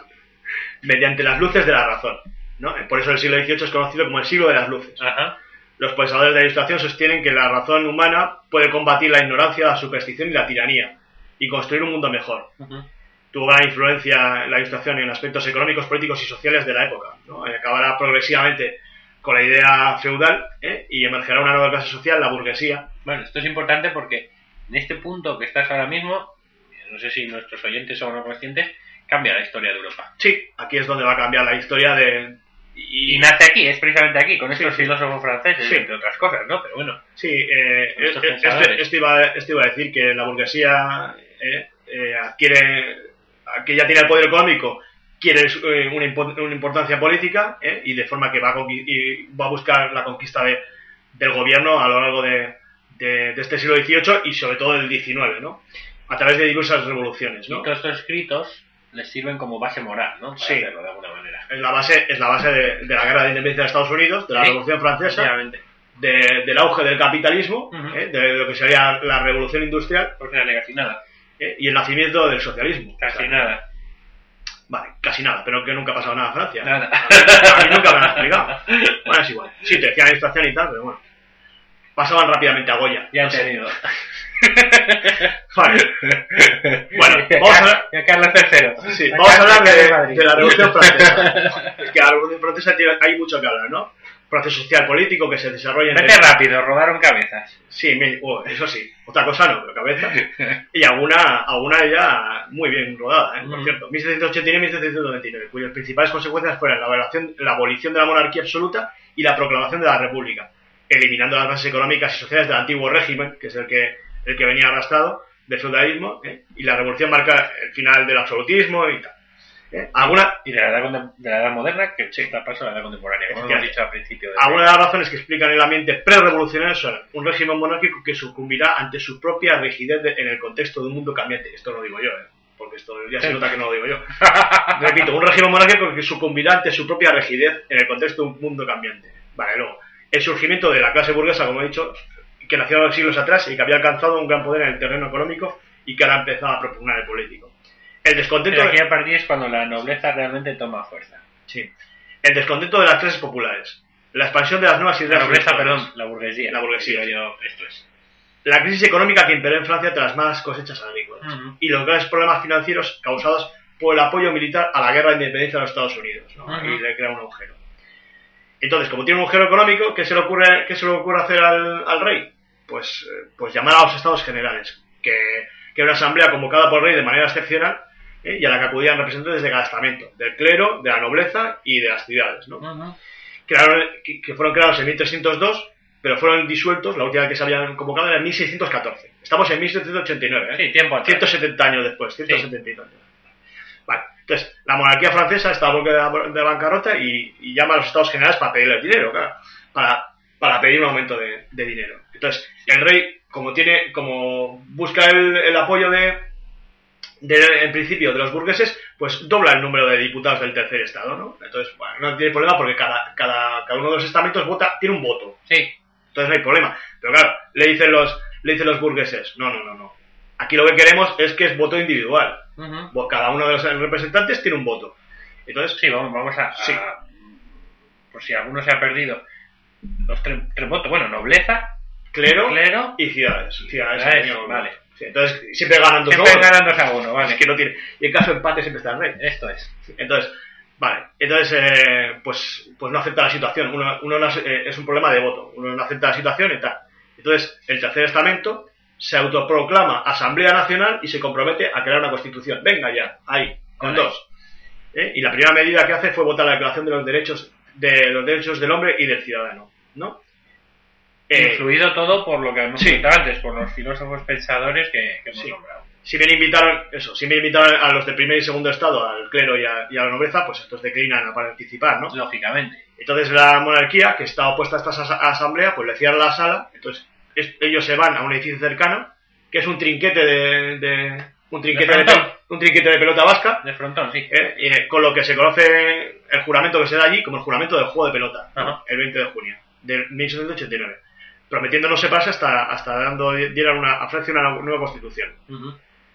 mediante las luces de la razón. ¿no? Por eso el siglo XVIII es conocido como el siglo de las luces. Ajá. Los pensadores de la ilustración sostienen que la razón humana puede combatir la ignorancia, la superstición y la tiranía y construir un mundo mejor. Tuvo gran influencia la ilustración en aspectos económicos, políticos y sociales de la época. ¿no? Eh, Acabará progresivamente con la idea feudal ¿eh? y emergerá una nueva clase social, la burguesía. Bueno, esto es importante porque en este punto que estás ahora mismo, no sé si nuestros oyentes son no conscientes, cambia la historia de Europa. Sí, aquí es donde va a cambiar la historia de... Y nace aquí, es precisamente aquí, con estos Sí, filósofos franceses, Sí. entre otras cosas, ¿no? Pero bueno, Sí, eh, eh, pensadores. este, esto, iba, esto iba a decir que la burguesía eh, eh, adquiere, que ya tiene el poder económico, quiere eh, una, impo- una importancia política eh, y de forma que va a, y va a buscar la conquista de, del gobierno a lo largo de, de- de este siglo XVIII y sobre todo del XIX, ¿no? A través de diversas revoluciones, ¿no? y todos estos escritos les sirven como base moral, ¿no? Para Sí. hacerlo de alguna manera. Es la base, es la base de, de la guerra de independencia de Estados Unidos, de la Sí, Revolución Francesa, de- del auge del capitalismo, eh, de lo que sería la Revolución Industrial Porque eh, y el nacimiento del socialismo. Casi O sea, nada. Vale, casi nada, pero que nunca ha pasado nada en Francia. Nada. A mí nunca me han explicado. Bueno, es igual. Sí, te decían ilustración y tal, pero bueno. Pasaban rápidamente a Goya. Ya No sé. tenido. *laughs* Vale. Bueno, *laughs* vamos a hablar... Carlos III. Sí, vamos a hablar de, de la Revolución *laughs* Francesa. Es que la Revolución Francesa hay mucho que hablar, ¿no? Proceso social político que se desarrolla en... Vete rápido, rodaron cabezas. Sí, me- oh, eso sí. Otra cosa no, pero cabeza. *laughs* Y alguna, alguna ya muy bien rodada, ¿eh? por Mm. cierto. 1789 y 1799, cuyas principales consecuencias fueron la, abolición- la abolición de la monarquía absoluta y la proclamación de la república, eliminando las bases económicas y sociales del antiguo régimen, que es el que, el que venía arrastrado, del feudalismo, ¿eh? y la revolución marca el final del absolutismo y tal. ¿Eh? Alguna, Y de la edad, de la edad moderna, que sí. está paso a la edad contemporánea, como Efectivamente. dicho al principio. De Algunas de las razones que explican el ambiente pre-revolucionario son un régimen monárquico que sucumbirá ante su propia rigidez de- en el contexto de un mundo cambiante. Esto no lo digo yo, ¿eh? porque esto ya se nota que no lo digo yo. *laughs* Repito, un régimen monárquico que sucumbirá ante su propia rigidez en el contexto de un mundo cambiante. Vale, luego, el surgimiento de la clase burguesa, como he dicho, que nació siglos atrás y que había alcanzado un gran poder en el terreno económico y que ahora empezaba a propugnar el político. El descontento... Pero aquí a partir es cuando la nobleza realmente toma fuerza. Sí. El descontento de las clases populares. La expansión de las nuevas La ideas nobleza, perdón, la burguesía. La burguesía. Yo, esto es. La crisis económica que imperó en Francia tras malas cosechas agrícolas. Y los graves problemas financieros causados por el apoyo militar a la guerra de independencia de los Estados Unidos. ¿no? Y le crea un agujero. Entonces, como tiene un agujero económico, ¿qué se le ocurre, qué se le ocurre hacer al, al rey? Pues, eh, pues llamar a los estados generales, que, que una asamblea convocada por el rey de manera excepcional ¿eh? y a la que acudían representantes de cada estamento, del clero, de la nobleza y de las ciudades. ¿no? Crearon, que, que fueron creados en 1302, pero fueron disueltos, la última vez que se habían convocado era en 1614. Estamos en 1789, ¿eh? Sí, tiempo atrás. 170 años después, 170 y tantos. Vale, entonces, la monarquía francesa está a borde de, la- de bancarrota y, y llama a los estados generales para pedirles dinero, claro, para, para pedir un aumento de, de dinero. Entonces, el rey, como tiene, como busca el, el apoyo de, de- en principio, de los burgueses, pues dobla el número de diputados del tercer estado, ¿no? Entonces, bueno, no tiene problema porque cada, cada, cada uno de los estamentos vota, tiene un voto. Sí. Entonces no hay problema. Pero claro, le dicen los, le dicen los burgueses, no, no, no, no. Aquí lo que queremos es que es voto individual. Bo- Cada uno de los representantes tiene un voto. Entonces, Sí, vamos, vamos a, a- Sí. Por si alguno se ha perdido. Los tres, tres votos. Bueno, nobleza, clero, clero. y ciudades. Ciudades, Ciudades, vale. Sí, entonces, siempre ganan dos Siempre uno. ganan dos a uno, vale. Es que no tiene. Y en caso de empate siempre está el rey. Esto es. Entonces, vale. Entonces, eh, pues, pues no acepta la situación. Uno, uno no, eh, es un problema de voto. Uno no acepta la situación y tal. Entonces, el tercer estamento se autoproclama Asamblea Nacional y se compromete a crear una constitución. Venga ya, ahí, con Vale. dos. ¿Eh? Y la primera medida que hace fue votar la Declaración de los Derechos de los derechos del hombre y del ciudadano, ¿no? Eh, Influido todo por lo que hemos sí. comentado antes, por los filósofos pensadores que, que hemos Sí. nombrado. si bien invitaron, eso, si bien invitaron a los de primer y segundo estado, al clero y a, y a la nobleza, pues estos declinan a participar, ¿no? Lógicamente. Entonces la monarquía, que está opuesta a esta asa- asamblea, pues le cierra la sala, entonces es- ellos se van a un edificio cercano, que es un trinquete de, de- un trinquete ¿De de, un trinquete de pelota vasca, De frontón, sí. ¿eh? Eh, con lo que se conoce el juramento que se da allí como el juramento del juego de pelota, el 20 de junio de 1789, prometiendo no separarse hasta, hasta dando, dieran una, a Francia una nueva constitución.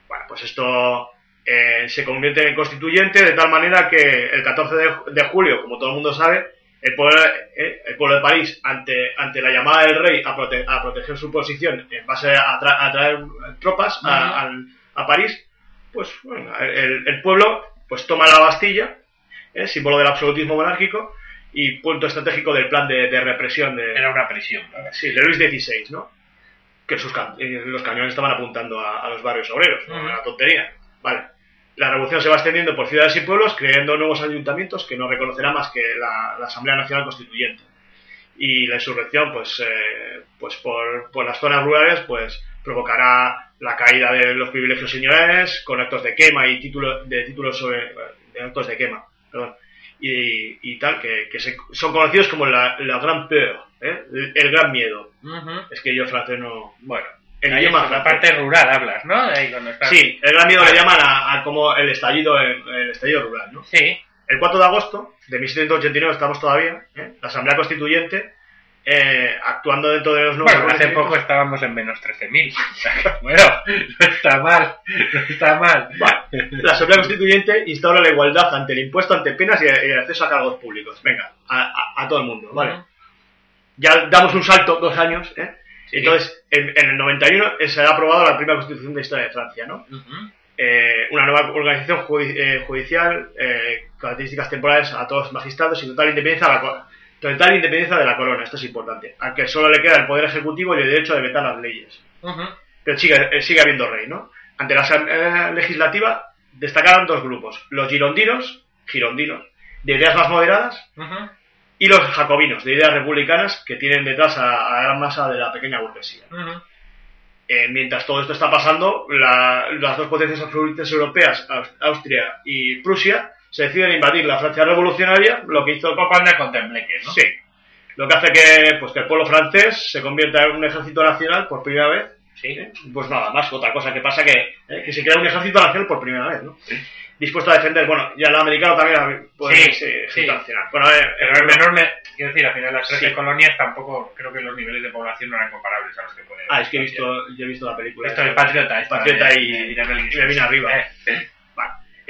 Bueno, pues esto eh, se convierte en constituyente de tal manera que el 14 de, de julio, como todo el mundo sabe, el pueblo, eh, el pueblo de París, ante, ante la llamada del rey a, prote- a proteger su posición en base a, tra- a traer tropas a, al- a París, pues bueno, el, el pueblo pues toma la Bastilla, eh, símbolo del absolutismo monárquico y punto estratégico del plan de, de represión de, Era una prisión. ¿verdad? Sí, de Luis XVI, ¿no? Que sus ca- eh, los cañones estaban apuntando a, a los barrios obreros, no una tontería. Vale. La revolución se va extendiendo por ciudades y pueblos, creando nuevos ayuntamientos que no reconocerá más que la, la Asamblea Nacional Constituyente. Y la insurrección, pues, eh, pues por, por las zonas rurales, pues provocará la caída de los privilegios señoriales con actos de quema y título, de títulos sobre de actos de quema, perdón, y, y tal, que, que se- son conocidos como la, la Gran Peur, ¿eh? el, el gran miedo. Es que yo francés no. Bueno, El ahí idioma es la parte rural hablas, ¿no? Ahí Sí, el gran miedo le llaman a, a como el estallido, el, el estallido rural, ¿no? Sí. El 4 de agosto de 1789 estamos todavía, ¿eh? la Asamblea Constituyente, eh, actuando dentro de los nuevos Bueno, hace poco estábamos en menos 13.000. *laughs* bueno, no está mal, no está mal. Vale. La Asamblea Constituyente instaura la igualdad ante el impuesto, ante penas y el acceso a cargos públicos. Venga, a, a- a todo el mundo, ¿vale? Ya damos un salto, dos años, ¿eh? Sí. Entonces, en, en el 91 se ha aprobado la primera constitución de la historia de Francia, ¿no? Eh, una nueva organización judi- eh, judicial, eh, características temporales a todos los magistrados y total independencia, a la total independencia de la corona. Esto es importante. Al que solo le queda el poder ejecutivo y el derecho de vetar las leyes. Pero sigue, eh, sigue habiendo rey, ¿no? Ante la Asamblea Legislativa destacaron dos grupos. Los girondinos, girondinos, de ideas más moderadas, y los jacobinos, de ideas republicanas, que tienen detrás a, a la gran masa de la pequeña burguesía. Eh, mientras todo esto está pasando, la- las dos potencias absolutas europeas, Aus- Austria y Prusia, se deciden invadir la Francia revolucionaria, lo que hizo Un poco anda con tembleque, ¿no? Sí. Lo que hace que, pues, que el pueblo francés se convierta en un ejército nacional por primera vez. Sí. ¿eh? Pues nada más, otra cosa que pasa que, eh, que se crea un ejército nacional por primera vez, ¿no? Dispuesto a defender, bueno, ya el americano también puede Sí, ejército sí. nacional. Bueno, a ver, Pero en menor, me... quiero decir, al final las 13 Sí. colonias tampoco, creo que los niveles de población no eran comparables a los que puede Ah, es que he visto, yo he visto la película. Esto es Patriota, esta Patriota y, y me vine arriba. Eh.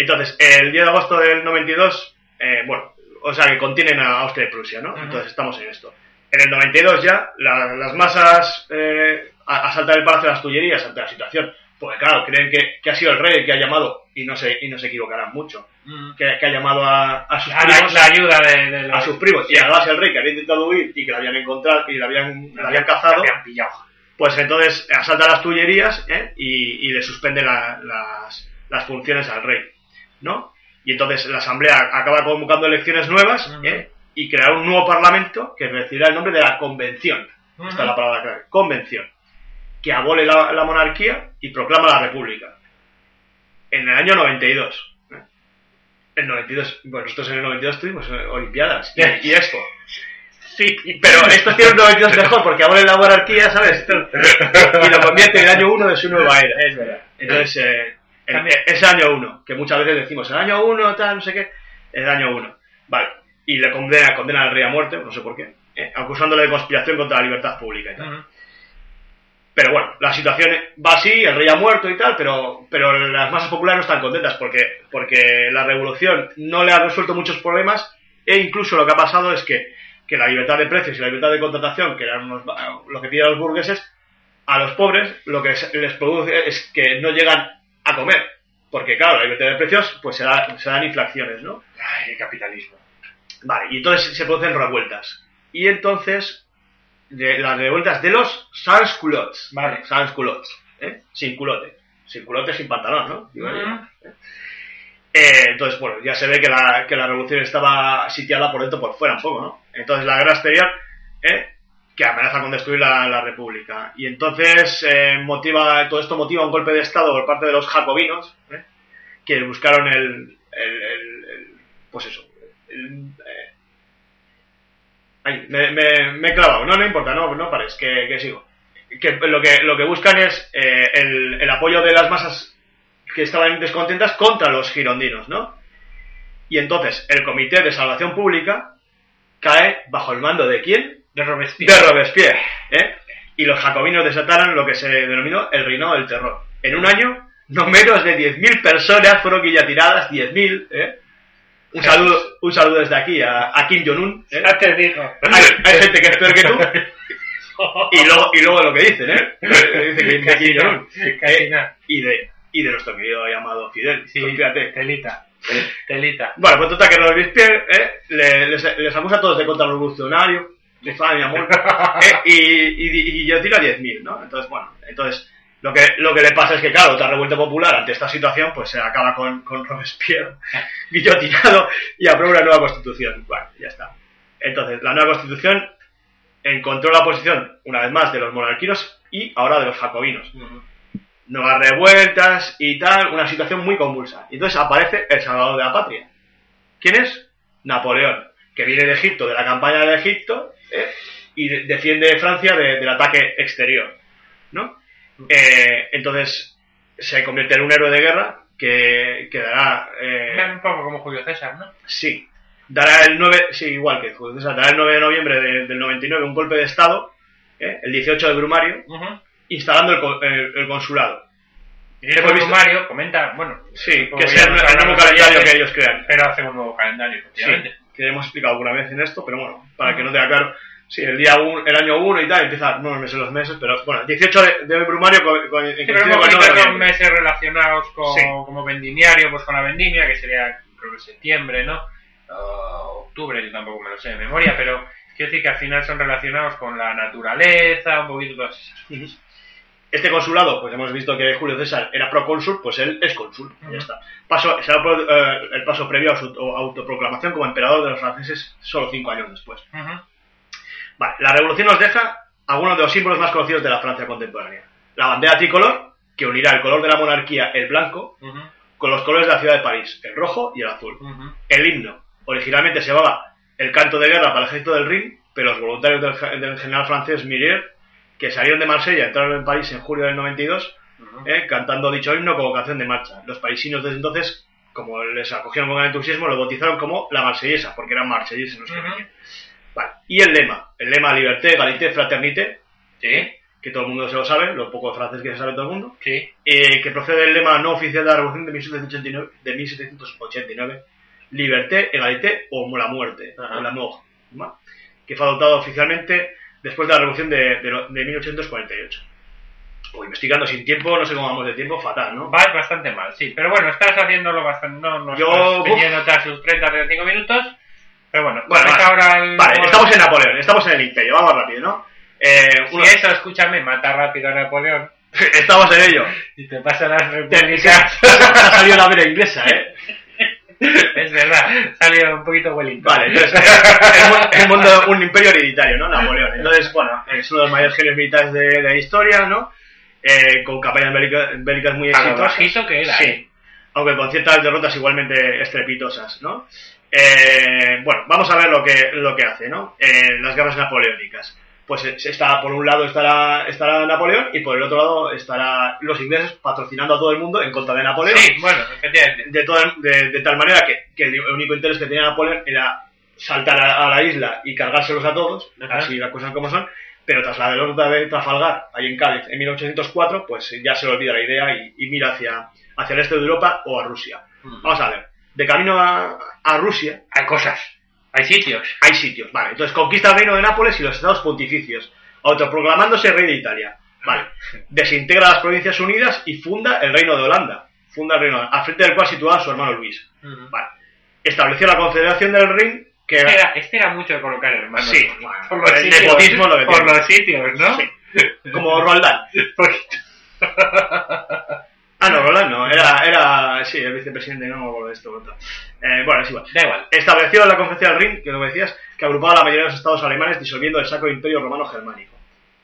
Entonces, el 10 de agosto del 92, eh, bueno, o sea que contienen a Austria y Prusia, ¿no? Entonces estamos en esto. En el 92 ya, la- las masas eh, asaltan el Palacio de las Tullerías ante la situación. Porque claro, creen que, que ha sido el rey el que ha llamado, y no se, y no se equivocarán mucho, Mm. que, que ha llamado a, a sus la, primos, la ayuda de, de los... a sus primos, y además el rey que había intentado huir y que la habían encontrado, y la habían, la habían cazado, La habían pillado. pues entonces asalta las Tullerías ¿eh? y, y le suspende la- las, las funciones al rey, ¿no? Y entonces la Asamblea acaba convocando elecciones nuevas. ¿eh? y creará un nuevo Parlamento que recibirá el nombre de la Convención. Esta es la palabra clave, Convención, que abole la, la monarquía y proclama la República. En el año 92. ¿eh? El 92, bueno, nosotros en el 92 tuvimos eh, Olimpiadas y, y Expo. Sí, Pero esto tiene un 92 mejor porque abole la monarquía, ¿sabes? *laughs* Y lo convierte en el año 1 de su nueva era. es verdad. Entonces, eh, el- También. ese año 1, que muchas veces decimos el año 1, tal, no sé qué, el año 1. Vale. Y le condena, condena al rey a muerte, no sé por qué, eh, acusándole de conspiración contra la libertad pública y tal. Pero bueno, la situación va así, el rey ha muerto y tal, pero, pero las masas populares no están contentas porque, porque la revolución no le ha resuelto muchos problemas e incluso lo que ha pasado es que, que la libertad de precios y la libertad de contratación, que eran unos- lo que piden los burgueses, a los pobres lo que les produce es que no llegan a comer. Porque claro, la libertad de precios pues se, da- se dan inflaciones, ¿no? Ay, el capitalismo. Vale, y entonces se producen revueltas. Y entonces, de, las revueltas de los sans-culottes. Vale. Sans-culottes, ¿eh? Sin culote. Sin culote, sin pantalón, ¿no? Digo. ¿eh? Eh, entonces, bueno, ya se ve que la, que la revolución estaba sitiada por dentro por fuera un poco, ¿no? Entonces la guerra exterior, ¿eh? Que amenaza con destruir la, la república. Y entonces eh, motiva, todo esto motiva un golpe de estado por parte de los jacobinos, ¿eh? que buscaron el, el- pues eso, eh, ay, me, me- he clavado, no, no importa, no, no pares, que, que sigo. Que lo que lo que buscan es el, el apoyo de las masas que estaban descontentas contra los girondinos, ¿no? Y entonces el Comité de Salvación Pública cae bajo el mando de quién? De Robespierre. De Robespierre, ¿eh? Y los jacobinos desataron lo que se denominó el reinado del terror. En un año, no menos de 10.000 personas fueron guillotinadas, 10.000, ¿eh? Un saludo, un saludo desde aquí a, a Kim Jong-un. ¿eh? Ya te digo. Hay, hay gente que es peor que tú. *laughs* Y luego, y luego lo que dicen, ¿eh? *laughs* Dice que de Kim Jong-un. Eh, y de, y de nuestro querido llamado Fidel. Sí, Pues fíjate. telita. Telita. Bueno, pues total que Robespierre eh, le- les, les acusa a todos de contrarrevolucionario, de mi amor, *laughs* eh, y, y, y guillotina a 10.000, ¿no? Entonces, bueno, entonces lo que, lo que le pasa es que, claro, otra revuelta popular ante esta situación, pues se acaba con, con Robespierre *laughs* guillotinado y aprueba una nueva constitución. Bueno, ya está. Entonces, la nueva constitución encontró la posición, una vez más, de los monarquinos y ahora de los jacobinos nuevas revueltas y tal, una situación muy convulsa. Y entonces aparece el Salvador de la Patria. ¿Quién es? Napoleón, que viene de Egipto, de la campaña de Egipto, ¿eh? y de- defiende Francia de- del ataque exterior. ¿no? Eh, entonces se convierte en un héroe de guerra que, que dará... eh, Un poco como Julio César, ¿no? Sí. Dará el 9, sí, igual que Julio César, dará el 9 de noviembre de- del 99 un golpe de Estado, ¿eh? el 18 de Brumario, instalando el, el- el consulado. Y el Mario comenta, bueno, Sí, que sea el, nuevo calendario que ellos crean. Pero hace un nuevo calendario, Sí, efectivamente. Que hemos explicado alguna vez en esto, pero bueno, para que no tenga claro. Sí, el día un- el año 1 y tal, empieza, no me sé los meses, pero bueno, 18 de, de Brumario con, con, Sí, pero con el visto 9 de con noviembre. meses relacionados con, Sí. como vendimiario, pues con la vendimia, que sería, creo que septiembre, ¿no? O octubre, yo tampoco me lo sé de memoria, pero quiero decir que al final son relacionados con la naturaleza, un poquito todas esas cosas. Este consulado, pues hemos visto que Julio César era procónsul, pues él es cónsul, ya está. Paso, será eh, el paso previo a su auto- autoproclamación como emperador de los franceses solo cinco años después. Vale, la revolución nos deja algunos de los símbolos más conocidos de la Francia contemporánea. La bandera tricolor, que unirá el color de la monarquía, el blanco, con los colores de la ciudad de París, el rojo y el azul. El himno originalmente se llamaba el canto de guerra para el ejército del Rin, pero los voluntarios del, del general francés Mirier, que salieron de Marsella, entraron en París en julio del 92, Ujú. eh, cantando dicho himno como canción de marcha. Los parisinos desde entonces, como les acogieron con gran entusiasmo, lo bautizaron como la marsellesa, porque eran marselleses los que Ujú. venían. Vale. Y el lema, el lema liberté, égalité, fraternité, Sí, que todo el mundo se lo sabe, lo poco francés que se sabe todo el mundo, sí. eh, que procede del lema no oficial de la Revolución de 1789, de 1789 Liberté, Égalité o la muerte, o la mort, que fue adoptado oficialmente después de la Revolución de, de, de 1848. O investigando sin tiempo, no sé cómo vamos de tiempo, fatal, ¿no? Vas bastante mal, sí. Pero bueno, estás haciéndolo bastante. No, no Yo- estás sus 30, 35 minutos. Pero bueno, Bueno, vale. ahora al. Vale, estamos en Napoleón, estamos en el Imperio, vamos rápido, ¿no? Eh, Si eso, escúchame, mata rápido a Napoleón *laughs* estamos en ello. y te pasa las Te- repúblicas. *laughs* ha salido la vera inglesa, ¿eh? *laughs* es verdad, salió un poquito Wellington. Vale, entonces, eh, el, mu- el mundo, un imperio hereditario, ¿no? Napoleón. Entonces, bueno, es uno de los mayores genios militares de, de la historia, ¿no? Eh, con campañas bélicas, bélicas muy exitosas. bajito que era, Sí. ¿eh? aunque con ciertas derrotas igualmente estrepitosas, ¿no? Eh, bueno, vamos a ver lo que, lo que hace, ¿no? En las guerras napoleónicas. Pues eh, está, por un lado estará, estará Napoleón y por el otro lado estará los ingleses patrocinando a todo el mundo en contra de Napoleón. Sí, bueno. De, toda- de, de tal manera que, que el único interés que tenía Napoleón era saltar a, a la isla y cargárselos a todos, Ajá. así las cosas como son, pero tras la derrota de Trafalgar, ahí en Cádiz, en 1804, pues ya se le olvida la idea y, y mira hacia, hacia el este de Europa o a Rusia. Mm. Vamos a ver, de camino a, a Rusia Hay cosas, hay sitios. hay sitios, vale, entonces conquista el reino de Nápoles y los estados pontificios, autoproclamándose rey de Italia, vale, *laughs* desintegra las provincias unidas y funda el reino de Holanda, funda el reino de Holanda, al frente del cual situaba su hermano Luis, vale, estableció la confederación del Rin, que Este era, este era mucho de colocar hermanos. Sí, por bueno, el nepotismo lo que por tiene. los sitios, ¿no? Sí. como Roldán. *laughs* ah no, Roldán no, era, era, sí, el vicepresidente, no me esto. Eh, bueno, es igual, Da igual. estableció la Conferencia del Rin, que lo que decías, que agrupaba a la mayoría de los estados alemanes disolviendo el Sacro Imperio Romano Germánico.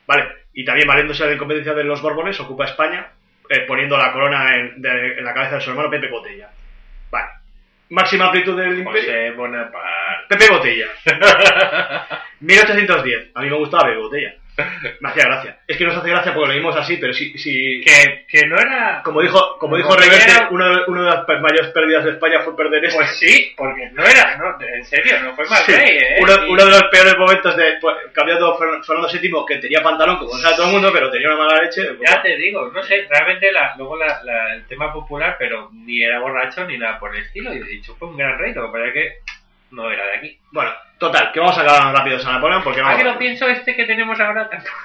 Vale, y también valiéndose de la incompetencia de los Borbones, ocupa España, eh, poniendo la corona en, de- en la cabeza de su hermano Pepe Botella. Vale, máxima amplitud del imperio. José Bonaparte. Pepe Botella. *laughs* 1810. A mí me gustaba Pepe Botella. Me hacía gracia. Es que nos hace gracia porque lo vimos así, pero si, si Que, que no era... como dijo, como dijo Reverte, era- una de, una de las mayores pérdidas de España fue perder esto. Pues sí, porque no era... No, en serio, no fue mal Sí, rey, ¿eh? uno, Y- uno de los peores momentos de pues, cambiando Fer- Fernando VII, que tenía pantalón, como sabe todo el mundo, pero tenía una mala leche. pues, Ya te digo, no sé, realmente la, luego la, la- el tema popular, pero ni era borracho ni nada por el estilo. Y he dicho, fue un gran rey, lo que pasa es que no era de aquí. Bueno, total, que vamos a acabar rápido a Napoleón porque Ahora vamos. que lo pienso, este que tenemos ahora *laughs* tampoco,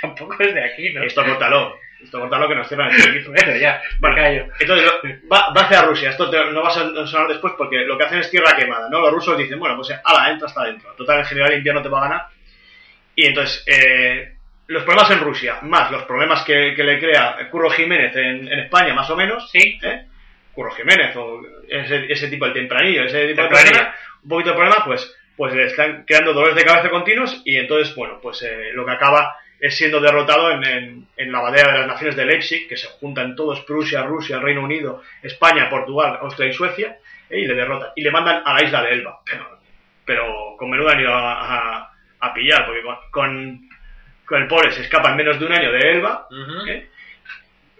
tampoco es de aquí, ¿no? Esto córtalo. Esto córtalo que nos cierran el. *laughs* Bueno, ya, Vale. callo. Entonces, va, va hacia Rusia. Esto te- no va a sonar después porque lo que hacen es tierra quemada, ¿no? Los rusos dicen, bueno, pues ala, entra hasta adentro. Total, en general, el invierno te va a ganar. Y entonces, eh, los problemas en Rusia, más los problemas que, que le crea Curro Jiménez en, en España, más o menos, Sí, ¿eh? Curro Jiménez o ese, ese tipo, el tempranillo, ese tipo de persona, un poquito de problema, pues, pues le están creando dolores de cabeza continuos y entonces, bueno, pues eh, lo que acaba es siendo derrotado en, en, en la bandera de las naciones de Leipzig, que se juntan todos, Prusia, Rusia, el Reino Unido, España, Portugal, Austria y Suecia, ¿eh? y le derrotan. Y le mandan a la isla de Elba, pero, pero con menuda han ido a, a- a pillar, porque con, con, con el pobre se escapa en menos de un año de Elba. ¿eh?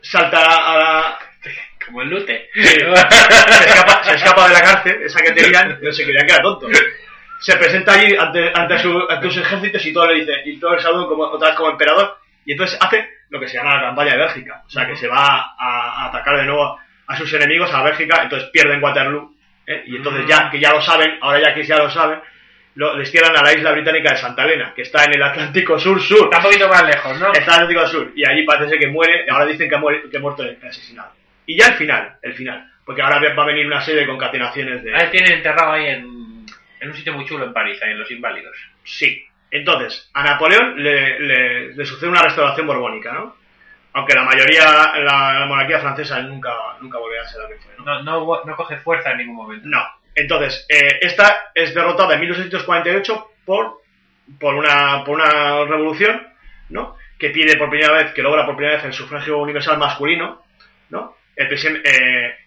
salta a la, como el lute. Sí. *laughs* se, escapa, se escapa de la cárcel, esa que tenían, no se creían que era tonto. Se presenta allí ante, ante, su- ante sus ejércitos y todo le dice, y todo el saludo como, otra vez como emperador, y entonces hace lo que se llama la campaña de Bélgica, o sea que se va a, a atacar de nuevo a sus enemigos, a Bélgica, entonces pierden Waterloo, ¿eh? y entonces ya que ya lo saben, ahora ya que ya lo saben, lo destierran a la isla británica de Santa Elena, que está en el Atlántico Sur-Sur. Está un poquito más lejos, ¿no? Está en el Atlántico Sur. Y allí parece que muere, ahora dicen que ha, muere- que ha muerto asesinado. Y ya el final, el final. Porque ahora va a venir una serie de concatenaciones de... A él tiene enterrado ahí en, en un sitio muy chulo en París, ahí en Los Inválidos. Sí. Entonces, a Napoleón le, le- le sucede una restauración borbónica, ¿no? Aunque la mayoría, la, la monarquía francesa nunca, nunca volverá a ser la que fue, ¿no? No, no, no coge fuerza en ningún momento. No. Entonces, eh, esta es derrotada en 1848 por, por, una, por una revolución, ¿no? Que pide por primera vez, que logra por primera vez el sufragio universal masculino, ¿no? El presidente, eh,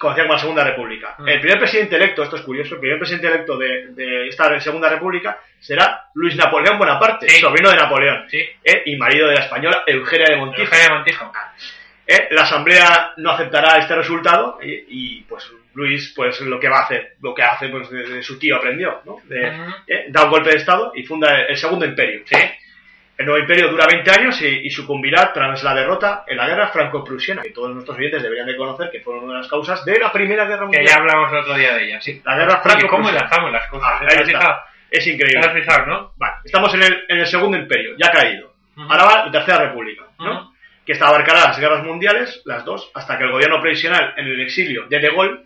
conocida como la Segunda República. Mm. El primer presidente electo, esto es curioso, el primer presidente electo de, de esta Segunda República será Luis Napoleón Bonaparte, Sí. sobrino de Napoleón, Sí. ¿eh? y marido de la española Eugenia de Montijo. Eugenia Montijo. ¿eh? La Asamblea no aceptará este resultado y, y, pues Luis pues lo que va a hacer, lo que hace pues de, de su tío aprendió, ¿no? De- Ujú. ¿eh? Da un golpe de estado y funda el, el segundo imperio. Sí. El nuevo imperio dura 20 años y, y sucumbirá tras la derrota en la guerra franco-prusiana, que todos nuestros oyentes deberían de conocer que fueron una de las causas de la primera guerra Que mundial. ya hablamos el otro día de ella, sí. La guerra ¿Cómo franco-prusiana. enlazamos las cosas? Ah, ¿Te ahí has está. fijado? Es ¿Te increíble. has fijado, no? Vale, estamos en el, en el segundo imperio, ya caído. Ahora va la tercera república, ¿no? Ujú. Que esta abarcará las guerras mundiales, las dos, hasta que el gobierno provisional en el exilio de De Gaulle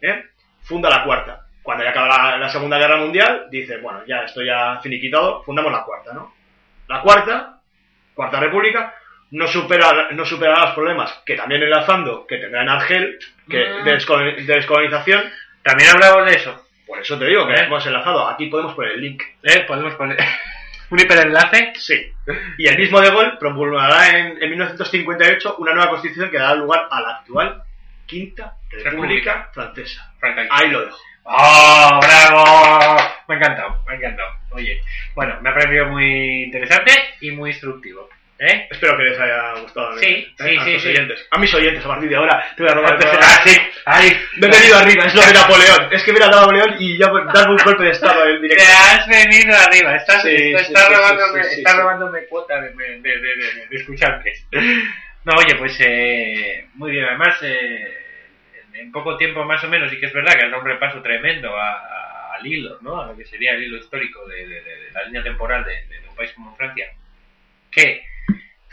¿eh? funda la cuarta. Cuando ya acaba la, la segunda guerra mundial, dice, bueno, ya estoy ya finiquitado, fundamos la cuarta, ¿no? La cuarta, cuarta república, no supera, no superará los problemas que también enlazando, que tendrá en Argel, que Mm. de, descol- de descolonización, También hablamos de eso. por eso te digo que ¿Eh? hemos enlazado, aquí podemos poner el link. ¿Eh? Podemos poner *laughs* un hiperenlace. Sí. Y el mismo De Gaulle promulgará en, en 1958 una nueva constitución que dará lugar a la actual Quinta República. República Francesa. Ahí lo dejo. ¡Oh, bravo! Me ha encantado, me ha encantado. Oye, bueno, me ha parecido muy interesante y muy instructivo. ¿Eh? Espero que les haya gustado. Sí, ¿eh? sí, a sí, oyentes. A mis oyentes, a partir de ahora, te voy a robar. *laughs* Ah, sí, ahí. Me he venido arriba, es lo de Napoleón. Es que mira a Napoleón y ya pues, darme un golpe de estado en Te directo. has venido arriba, estás, Sí, estás, sí, robándome, estás cuota de- de escuchantes. No, oye, pues eh, muy bien, además eh, en- poco tiempo más o menos, y que es verdad que has dado un repaso tremendo a- a- al hilo, ¿no? A lo que sería el hilo histórico de, de- de- de la línea temporal de, un país como Francia, que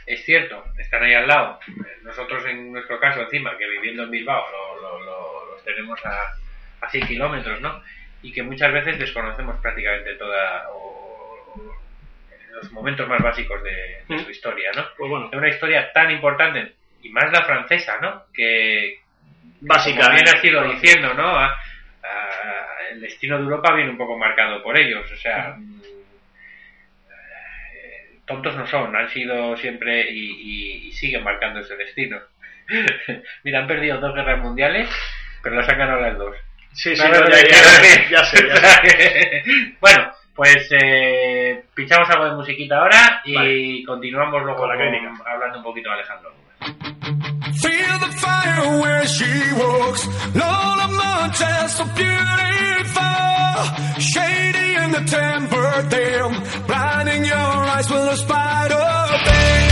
es cierto, están ahí al lado. Nosotros en nuestro caso encima, que viviendo en Bilbao lo- lo- lo- los tenemos a, a 100 kilómetros, ¿no? Y que muchas veces desconocemos prácticamente toda o- o los momentos más básicos de, de su historia, ¿no? Pues bueno, De una historia tan importante, y más la francesa, ¿no? Que, básica. como bien has ido diciendo, ¿no? A- a- el destino de Europa viene un poco marcado por ellos, o sea, mm, eh, tontos no son, han sido siempre y, y- y siguen marcando ese destino. *laughs* Mira, han perdido dos guerras mundiales, pero las han ganado las dos. Sí, sí, ¿Sabes no, lo ya, sé, ya sé. *laughs* bueno, pues eh, pinchamos algo de musiquita ahora y Vale. continuamos luego Con la crítica. hablando un poquito de Alejandro. Feel the fire where she walks. Lola Montez, so beautiful. Shady in the temper, damn. Blinding your eyes with a spider dance.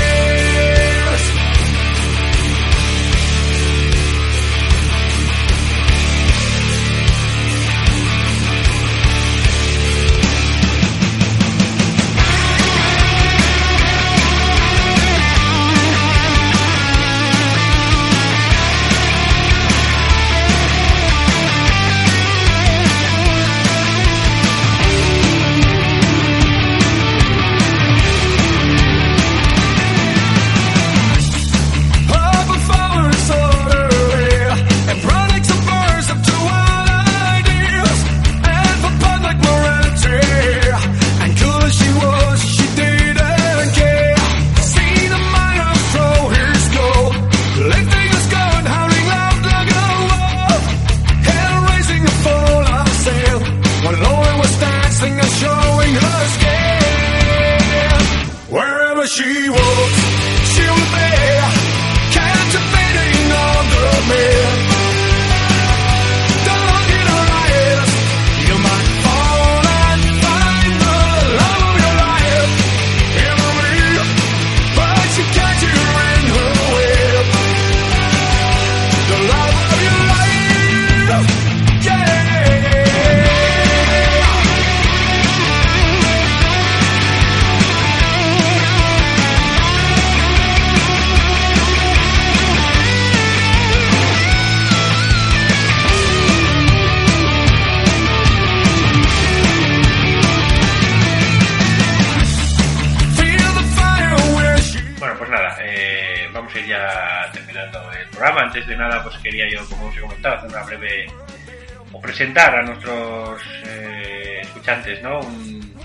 Presentar a nuestros eh, escuchantes, ¿no? Un,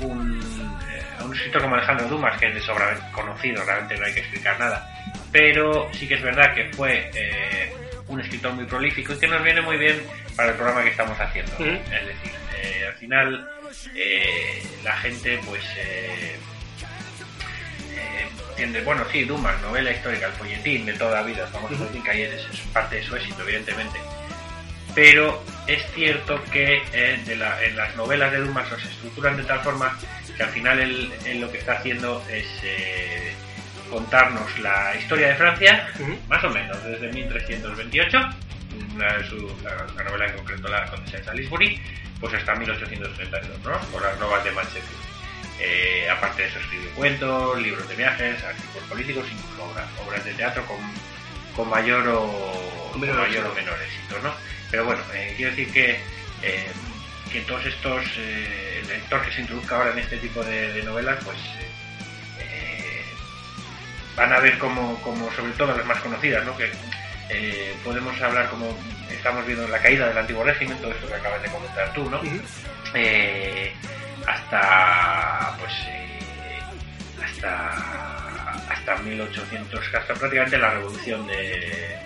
un, eh, un escritor como Alejandro Dumas, que es de sobra conocido, realmente no hay que explicar nada. Pero sí que es verdad que fue eh, un escritor muy prolífico y que nos viene muy bien para el programa que estamos haciendo. Es decir, eh, al final la gente, pues. entiende, bueno, sí, Dumas, novela histórica, el folletín de toda la vida, el famoso folletín que ayer es, es parte de su éxito, evidentemente. Pero es cierto que eh, de la- en las novelas de Dumas se estructuran de tal forma que al final él, él lo que está haciendo es eh, contarnos la historia de Francia, más o menos, desde 1328, la, su- la- la novela en concreto, la Condesa de Salisbury, pues hasta 1832, ¿no? Por las novas de Manchester. Eh, aparte de eso, escribió cuentos, libros de viajes, artículos políticos, incluso obras, obras de teatro con, con mayor o, con mayor o menor éxito, ¿no? Pero bueno, eh, quiero decir que, eh, que todos estos, eh, el lector que se introduzca ahora en este tipo de, de novelas, pues eh, van a ver como, como, sobre todo las más conocidas, ¿no? Que podemos hablar como estamos viendo la caída del antiguo régimen, todo esto que acabas de comentar tú, ¿no? Hasta pues hasta hasta 1800 hasta prácticamente la revolución de,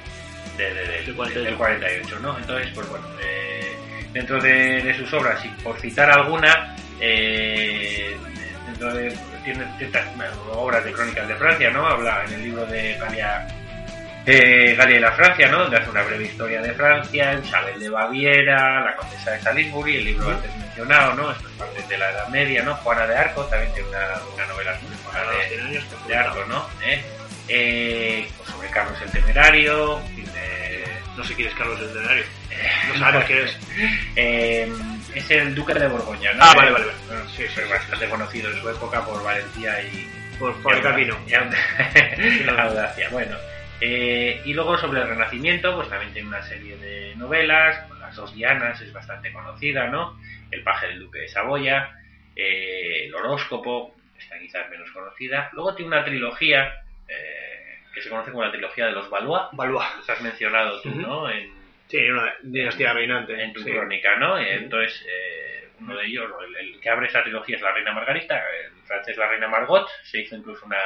de- de- de- Del 48. del 48, ¿no? Entonces, pues bueno, eh, dentro de, de sus obras, y por citar alguna, eh, dentro de tiene ciertas bueno, obras de crónicas de Francia, ¿no? Habla en el libro de Galia, eh, Galia y la Francia, ¿no? Donde hace una breve historia de Francia, Isabel de Baviera, la condesa de Salisbury, el libro antes mencionado, ¿no? Estas partes de la Edad Media, ¿no? Juana de Arco también tiene una, una novela sobre Juana los de, 100 años, de Arco, ¿no? ¿Eh? Eh, pues sobre Carlos el Temerario, en No sé quién es Carlos el Tenario. No sabemos quién es. eh, es el duque de Borgoña, ¿no? Ah, vale, vale, vale. Bueno, Sí, sí, bastante conocido en su época por valentía y, Por fabricar vino. y aud- *laughs* audacia. Bueno, eh, y luego sobre el Renacimiento, pues también tiene una serie de novelas, las dos Dianas es bastante conocida, ¿no? El paje del duque de Saboya, eh, el horóscopo, está quizás menos conocida. Luego tiene una trilogía eh, que se conoce como la trilogía de los Valois, Valois. los has mencionado tú, Ujú. ¿no? En, Sí, una dinastía reinante. en tu sí. crónica, ¿no? Entonces, eh, uno de ellos, el, el que abre esa trilogía es la reina Margarita, el francés la reina Margot, se hizo incluso una,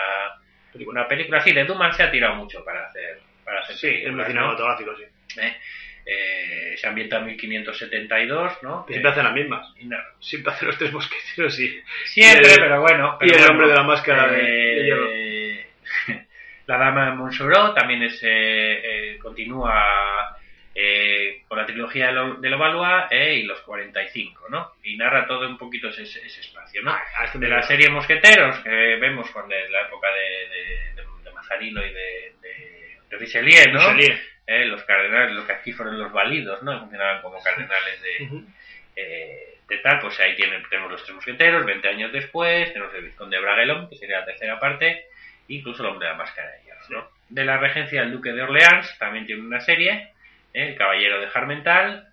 una película así, de Dumas se ha tirado mucho para hacer para hacer Sí, es muy ¿no? cinematográfico, sí. Eh, eh, se ambienta en 1572, ¿no? Siempre hacen las mismas. Y no- Siempre hacen los tres mosqueteros y, Siempre, Y el- pero bueno. y el bueno, hombre de la máscara de- eh, de hierro. *laughs* La dama de Montsoreau también es, eh, eh, continúa eh, con la trilogía de lo, de eh, y los 45, ¿no? Y narra todo un poquito ese, ese espacio, ¿no? Ah, a este de la serie Mosqueteros que vemos con de la época de, de, Mazarino y de, Richelieu, ¿no? Richelieu. Eh, los cardenales, lo que aquí fueron los válidos, ¿no? Funcionaban como cardenales de, Ujú. eh, de tal, pues ahí tienen, tenemos los tres mosqueteros, 20 años después, tenemos el vizconde de Bragelón, que sería la tercera parte, incluso el hombre de la máscara de hierro, ¿no? De la regencia del duque de Orleans también tiene una serie, ¿eh? el caballero de Jarmental,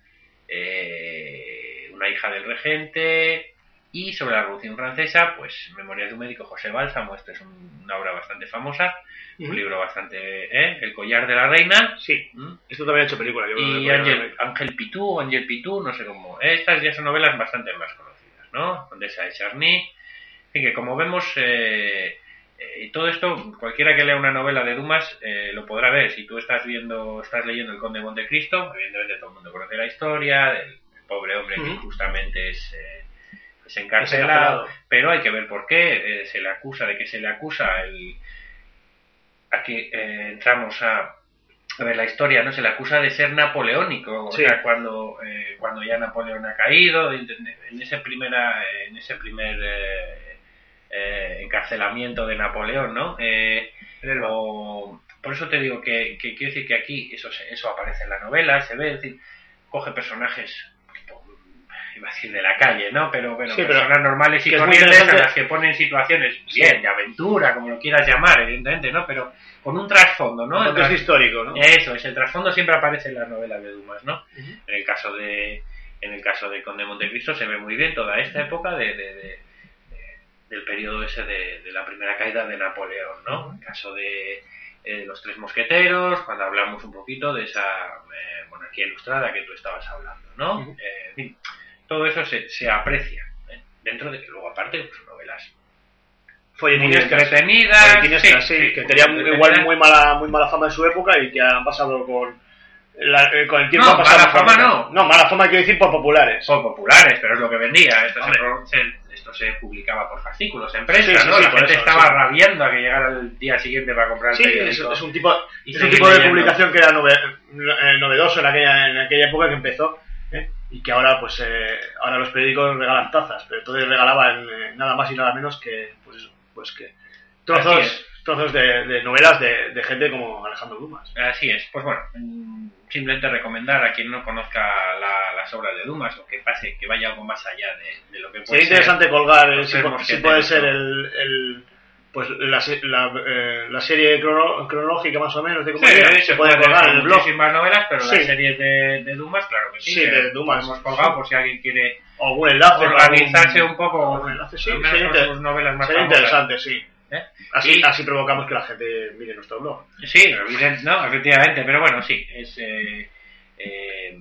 eh, una hija del regente, y sobre la Revolución Francesa, pues Memorias de un médico José Bálsamo, esta es un- una obra bastante famosa, un libro bastante, ¿eh? El collar de la reina, Sí, ¿m? esto también ha hecho película. Yo y Ángel, Ángel Pitú, Ángel Pitú, no sé cómo. Estas ya son novelas bastante más conocidas, ¿no? Condesa de Charny. Así que como vemos, eh, eh, todo esto, cualquiera que lea una novela de Dumas eh, lo podrá ver. Si tú estás viendo, estás leyendo El Conde de Montecristo, evidentemente todo el mundo conoce la historia del pobre hombre que Ujú. injustamente es, eh, es encarcelado, pero hay que ver por qué eh, se le acusa, de que se le acusa el... Aquí eh, entramos a, a ver la historia, ¿no? Se le acusa de ser napoleónico, o sea, cuando, eh, cuando ya Napoleón ha caído, en, en ese primera, en ese primer eh, encarcelamiento de Napoleón, ¿no? Eh, o- por eso te digo que, que quiero decir que aquí eso, eso aparece en la novela, se ve, es decir, coge personajes, iba a decir de la calle, ¿no? Pero bueno, Sí, pero personas normales y corrientes a las que ponen situaciones, bien, de aventura, como lo quieras llamar, evidentemente, ¿no? Pero con un trasfondo, ¿no? El tras- es histórico, ¿no? eso es, el trasfondo siempre aparece en las novelas de Dumas, ¿no? En el caso de en el caso de Conde de Montecristo se ve muy bien toda esta época de- de- de- del periodo ese de, de la primera caída de Napoleón, ¿no? En el caso de eh, los tres mosqueteros, cuando hablamos un poquito de esa eh, monarquía ilustrada que tú estabas hablando, ¿no? Ujú. Eh, en fin, todo eso se, se aprecia, ¿eh? dentro de que luego aparte pues novelas muy Folletinescas. entretenidas, Folletínicas, sí, sí, que tenían igual muy mala, muy mala fama en su época y que han pasado con, la- eh, con el tiempo. No, mala por- fama no. No, mala fama quiero decir por populares. son populares, pero es lo que vendía. Esto, se, esto se publicaba por fascículos en prensa, Sí, sí, ¿no? sí, la por gente eso, estaba rabiando a que llegara el día siguiente para comprar el Sí, es, un tipo, Y es un tipo de leyendo. publicación que era nove- eh, novedoso en aquella, en aquella época que empezó ¿eh? y que ahora pues eh, ahora los periódicos regalan tazas, pero entonces regalaban nada más y nada menos que pues pues que trozos. Trozos de, de novelas de, de gente como Alejandro Dumas. Así es. Pues bueno, mm, simplemente recomendar a quien no conozca la- las obras de Dumas o que pase, que vaya algo más allá de, de lo que puede Sería ser. interesante colgar eh, si, si puede ser el, el- pues la, la, eh, la serie crono- cronológica más o menos de Sí, comedia se puede colgar en el blog muchísimas novelas, pero Sí. las series de, de Dumas, claro que sí. Sí, que de Dumas. Hemos colgado por si alguien quiere o algún enlace para organizarse algún- un poco algún enlace, sí, al menos sería con inter- sus novelas más sería interesante, sí. ¿Eh? Así, Y- así provocamos que la gente mire nuestro blog. Sí, no, efectivamente, pero bueno, sí, es eh, eh,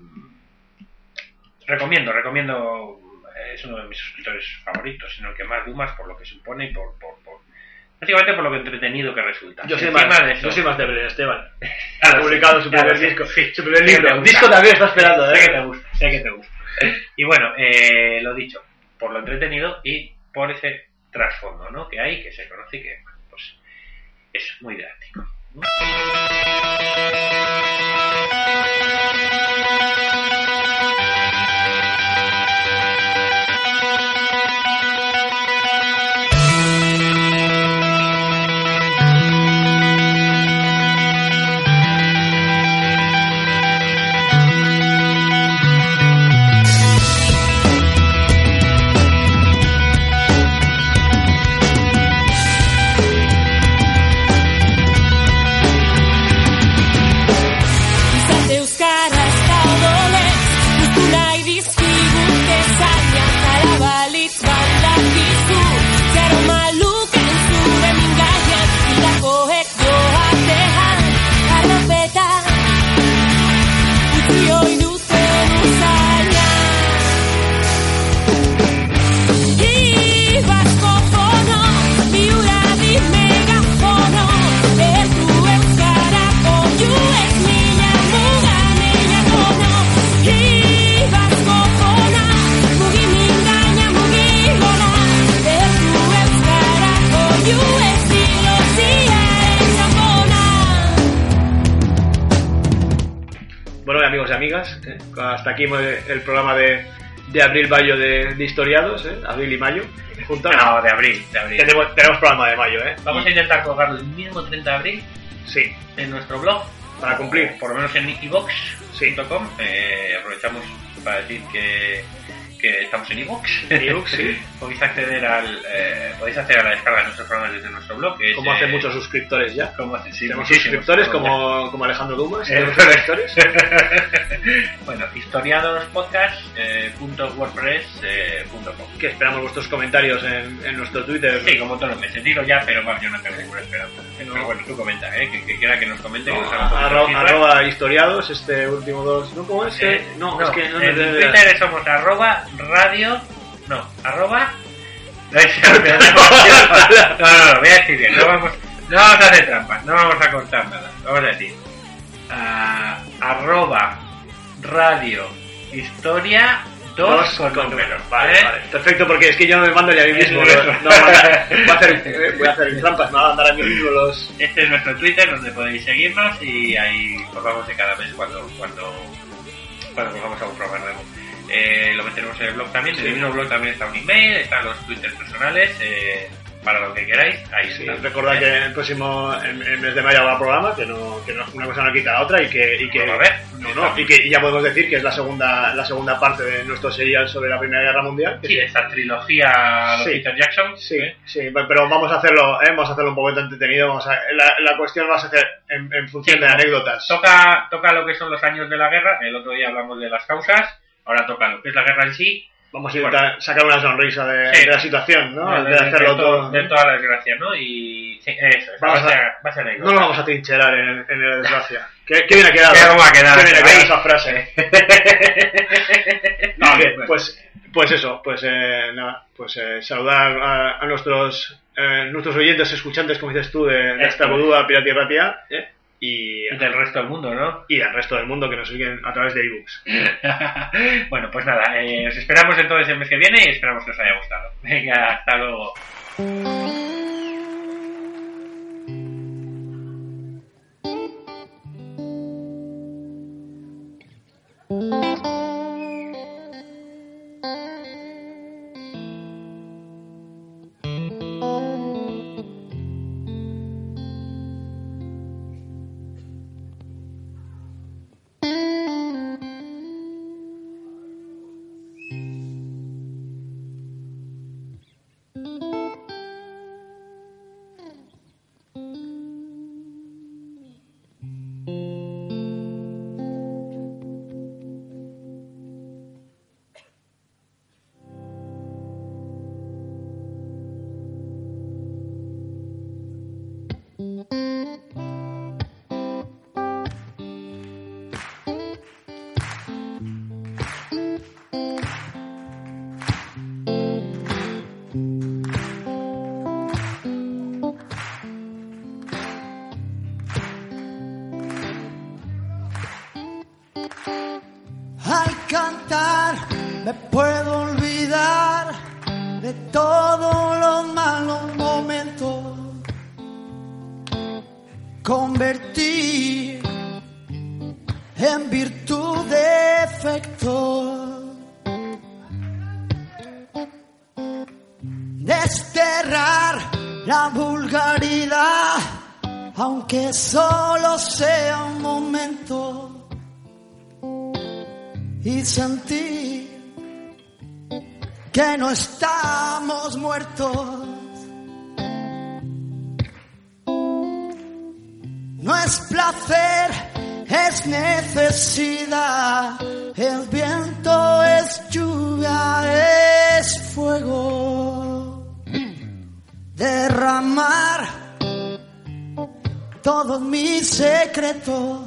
recomiendo, recomiendo, eh, es uno de mis suscriptores favoritos, sino el que más Dumas por lo que supone y por, por, por, Básicamente por lo que entretenido que resulta. Yo soy, más, de eso- yo soy más de Belén Esteban. *laughs* Claro, ha publicado sí, su primer disco. sí. Su primer libro. *laughs* gusta. disco también está esperando, Sé que te gusta, sé que te gusta. Y bueno, eh, lo dicho, por lo entretenido y por ese trasfondo ¿no? que hay, que se conoce y que pues, es muy didáctico. Hasta aquí el programa de, de abril-mayo de, de historiados, ¿eh? abril y mayo. Juntos. No, de abril, de abril. Tenemos, tenemos programa de mayo, ¿eh? Vamos a intentar colgarlo el mismo 30 de abril Sí, en nuestro blog, para cumplir. por lo menos en ivox.com. Eh, aprovechamos para decir que, que estamos en iVoox. iVoox, sí. *laughs* podéis acceder al eh, podéis hacer a la descarga de nuestros programas desde nuestro blog. Que es, Como hacen eh, muchos suscriptores ya. como hacen, sí, Tenemos suscriptores ya. como, como Alejandro Dumas. Eh, suscriptores. *laughs* bueno, historiadospodcast.wordpress.com que esperamos vuestros comentarios en, en nuestro Twitter. Sí, como todos los meses. Digo ya, pero bueno, yo no tengo ninguna esperanza. Pero bueno, tú comenta, ¿eh? Que, que quiera que nos comente, que nos Arro- feedback. arroba historiados, este último dos. ¿No? ¿Cómo es? Eh, que- no, es que no en Twitter somos arroba radio. No, arroba. *laughs* No, no, no, voy a decir bien. No vamos, no vamos a hacer trampas, no vamos a cortar nada. Vamos a decir ah, arroba radio historia dos con número. Vale, ¿eh? vale. Perfecto, porque es que yo no me mando ni a mí mismo. No, *laughs* voy, a, a hacer, eh, voy a hacer trampas, me van a mandar a mí mismo los. Este es nuestro Twitter donde podéis seguirnos y ahí colgamos de cada mes cuando cuando cuando colgamos algún programa nuevo. Eh, lo meteremos en el blog también. En el mismo blog también está un email, están los twitters personales. eh, para lo que queráis, ahí Sí, recordad que el próximo en, en mes de mayo habrá programa, que no, que no una cosa no quita la otra y que, y que, no, no, y que y ya podemos decir que es la segunda la segunda parte de nuestro serial sobre la Primera Guerra Mundial. Sí, esta trilogía de Sí. Peter Jackson. Sí, ¿eh? sí, pero vamos a hacerlo, ¿eh? vamos a hacerlo un poquito entretenido. Vamos a, la, la cuestión va a ser en, en función Sí, de anécdotas. Toca, toca lo que son los años de la guerra. El otro día hablamos de las causas. Ahora toca lo que es la guerra en sí. Vamos a intentar sacar una sonrisa de, Sí. de la situación, ¿no? de, de, de- hacerlo de todo. de toda la desgracia, ¿no? Y sí, eso, es, Vamos va, a a- ser, va a ser No nos vamos a trincherar en, en la desgracia. *laughs* ¿Qué, qué bien ha quedado? ¿Qué vamos a quedar? Qué bien ha quedado Ahí. esa frase. No, bien, Bueno. pues, pues eso, pues eh, nada, pues eh, saludar a, a nuestros eh, nuestros oyentes, escuchantes, como dices tú, de, de esta Eso es. bodúa Pirati y Ratia, ¿eh? Y, del resto del mundo, ¿no? Y del resto del mundo que nos siguen a través de ebooks. *laughs* bueno, pues nada, eh, os esperamos entonces el mes que viene y esperamos que os haya gustado. *laughs* Venga, hasta luego. Convertir en virtud defecto. Desterrar la vulgaridad, aunque solo sea un momento. Y sentir que no estamos muertos. No es placer, es necesidad. El viento es lluvia, es fuego. Derramar todos mis secretos.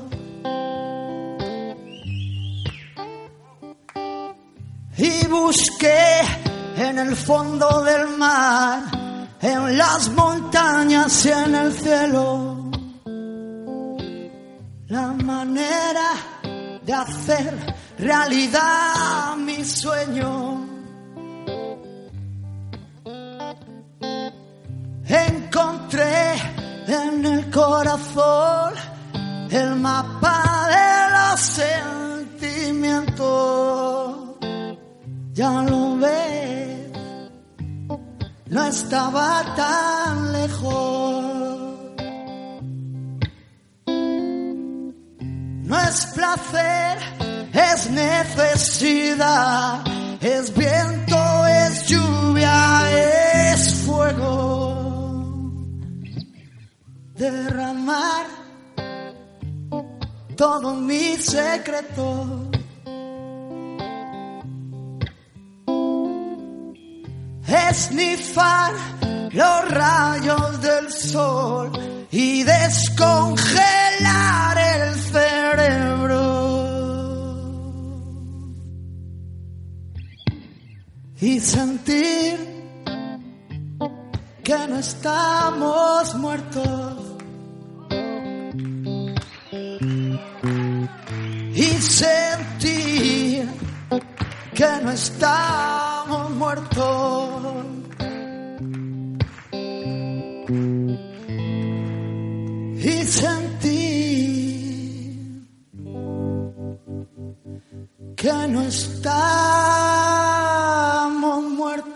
Y busqué en el fondo del mar, en las montañas y en el cielo la manera de hacer realidad mi sueño. Encontré en el corazón el mapa de los sentimientos. Ya lo ves, no estaba tan lejos. No es placer, es necesidad, es viento, es lluvia, es fuego. Derramar todos mis secretos. Esnifar los rayos del sol y descongelar Y sentir que no estamos muertos. Y sentir que no estamos muertos. Y sentir que no estamos muertos.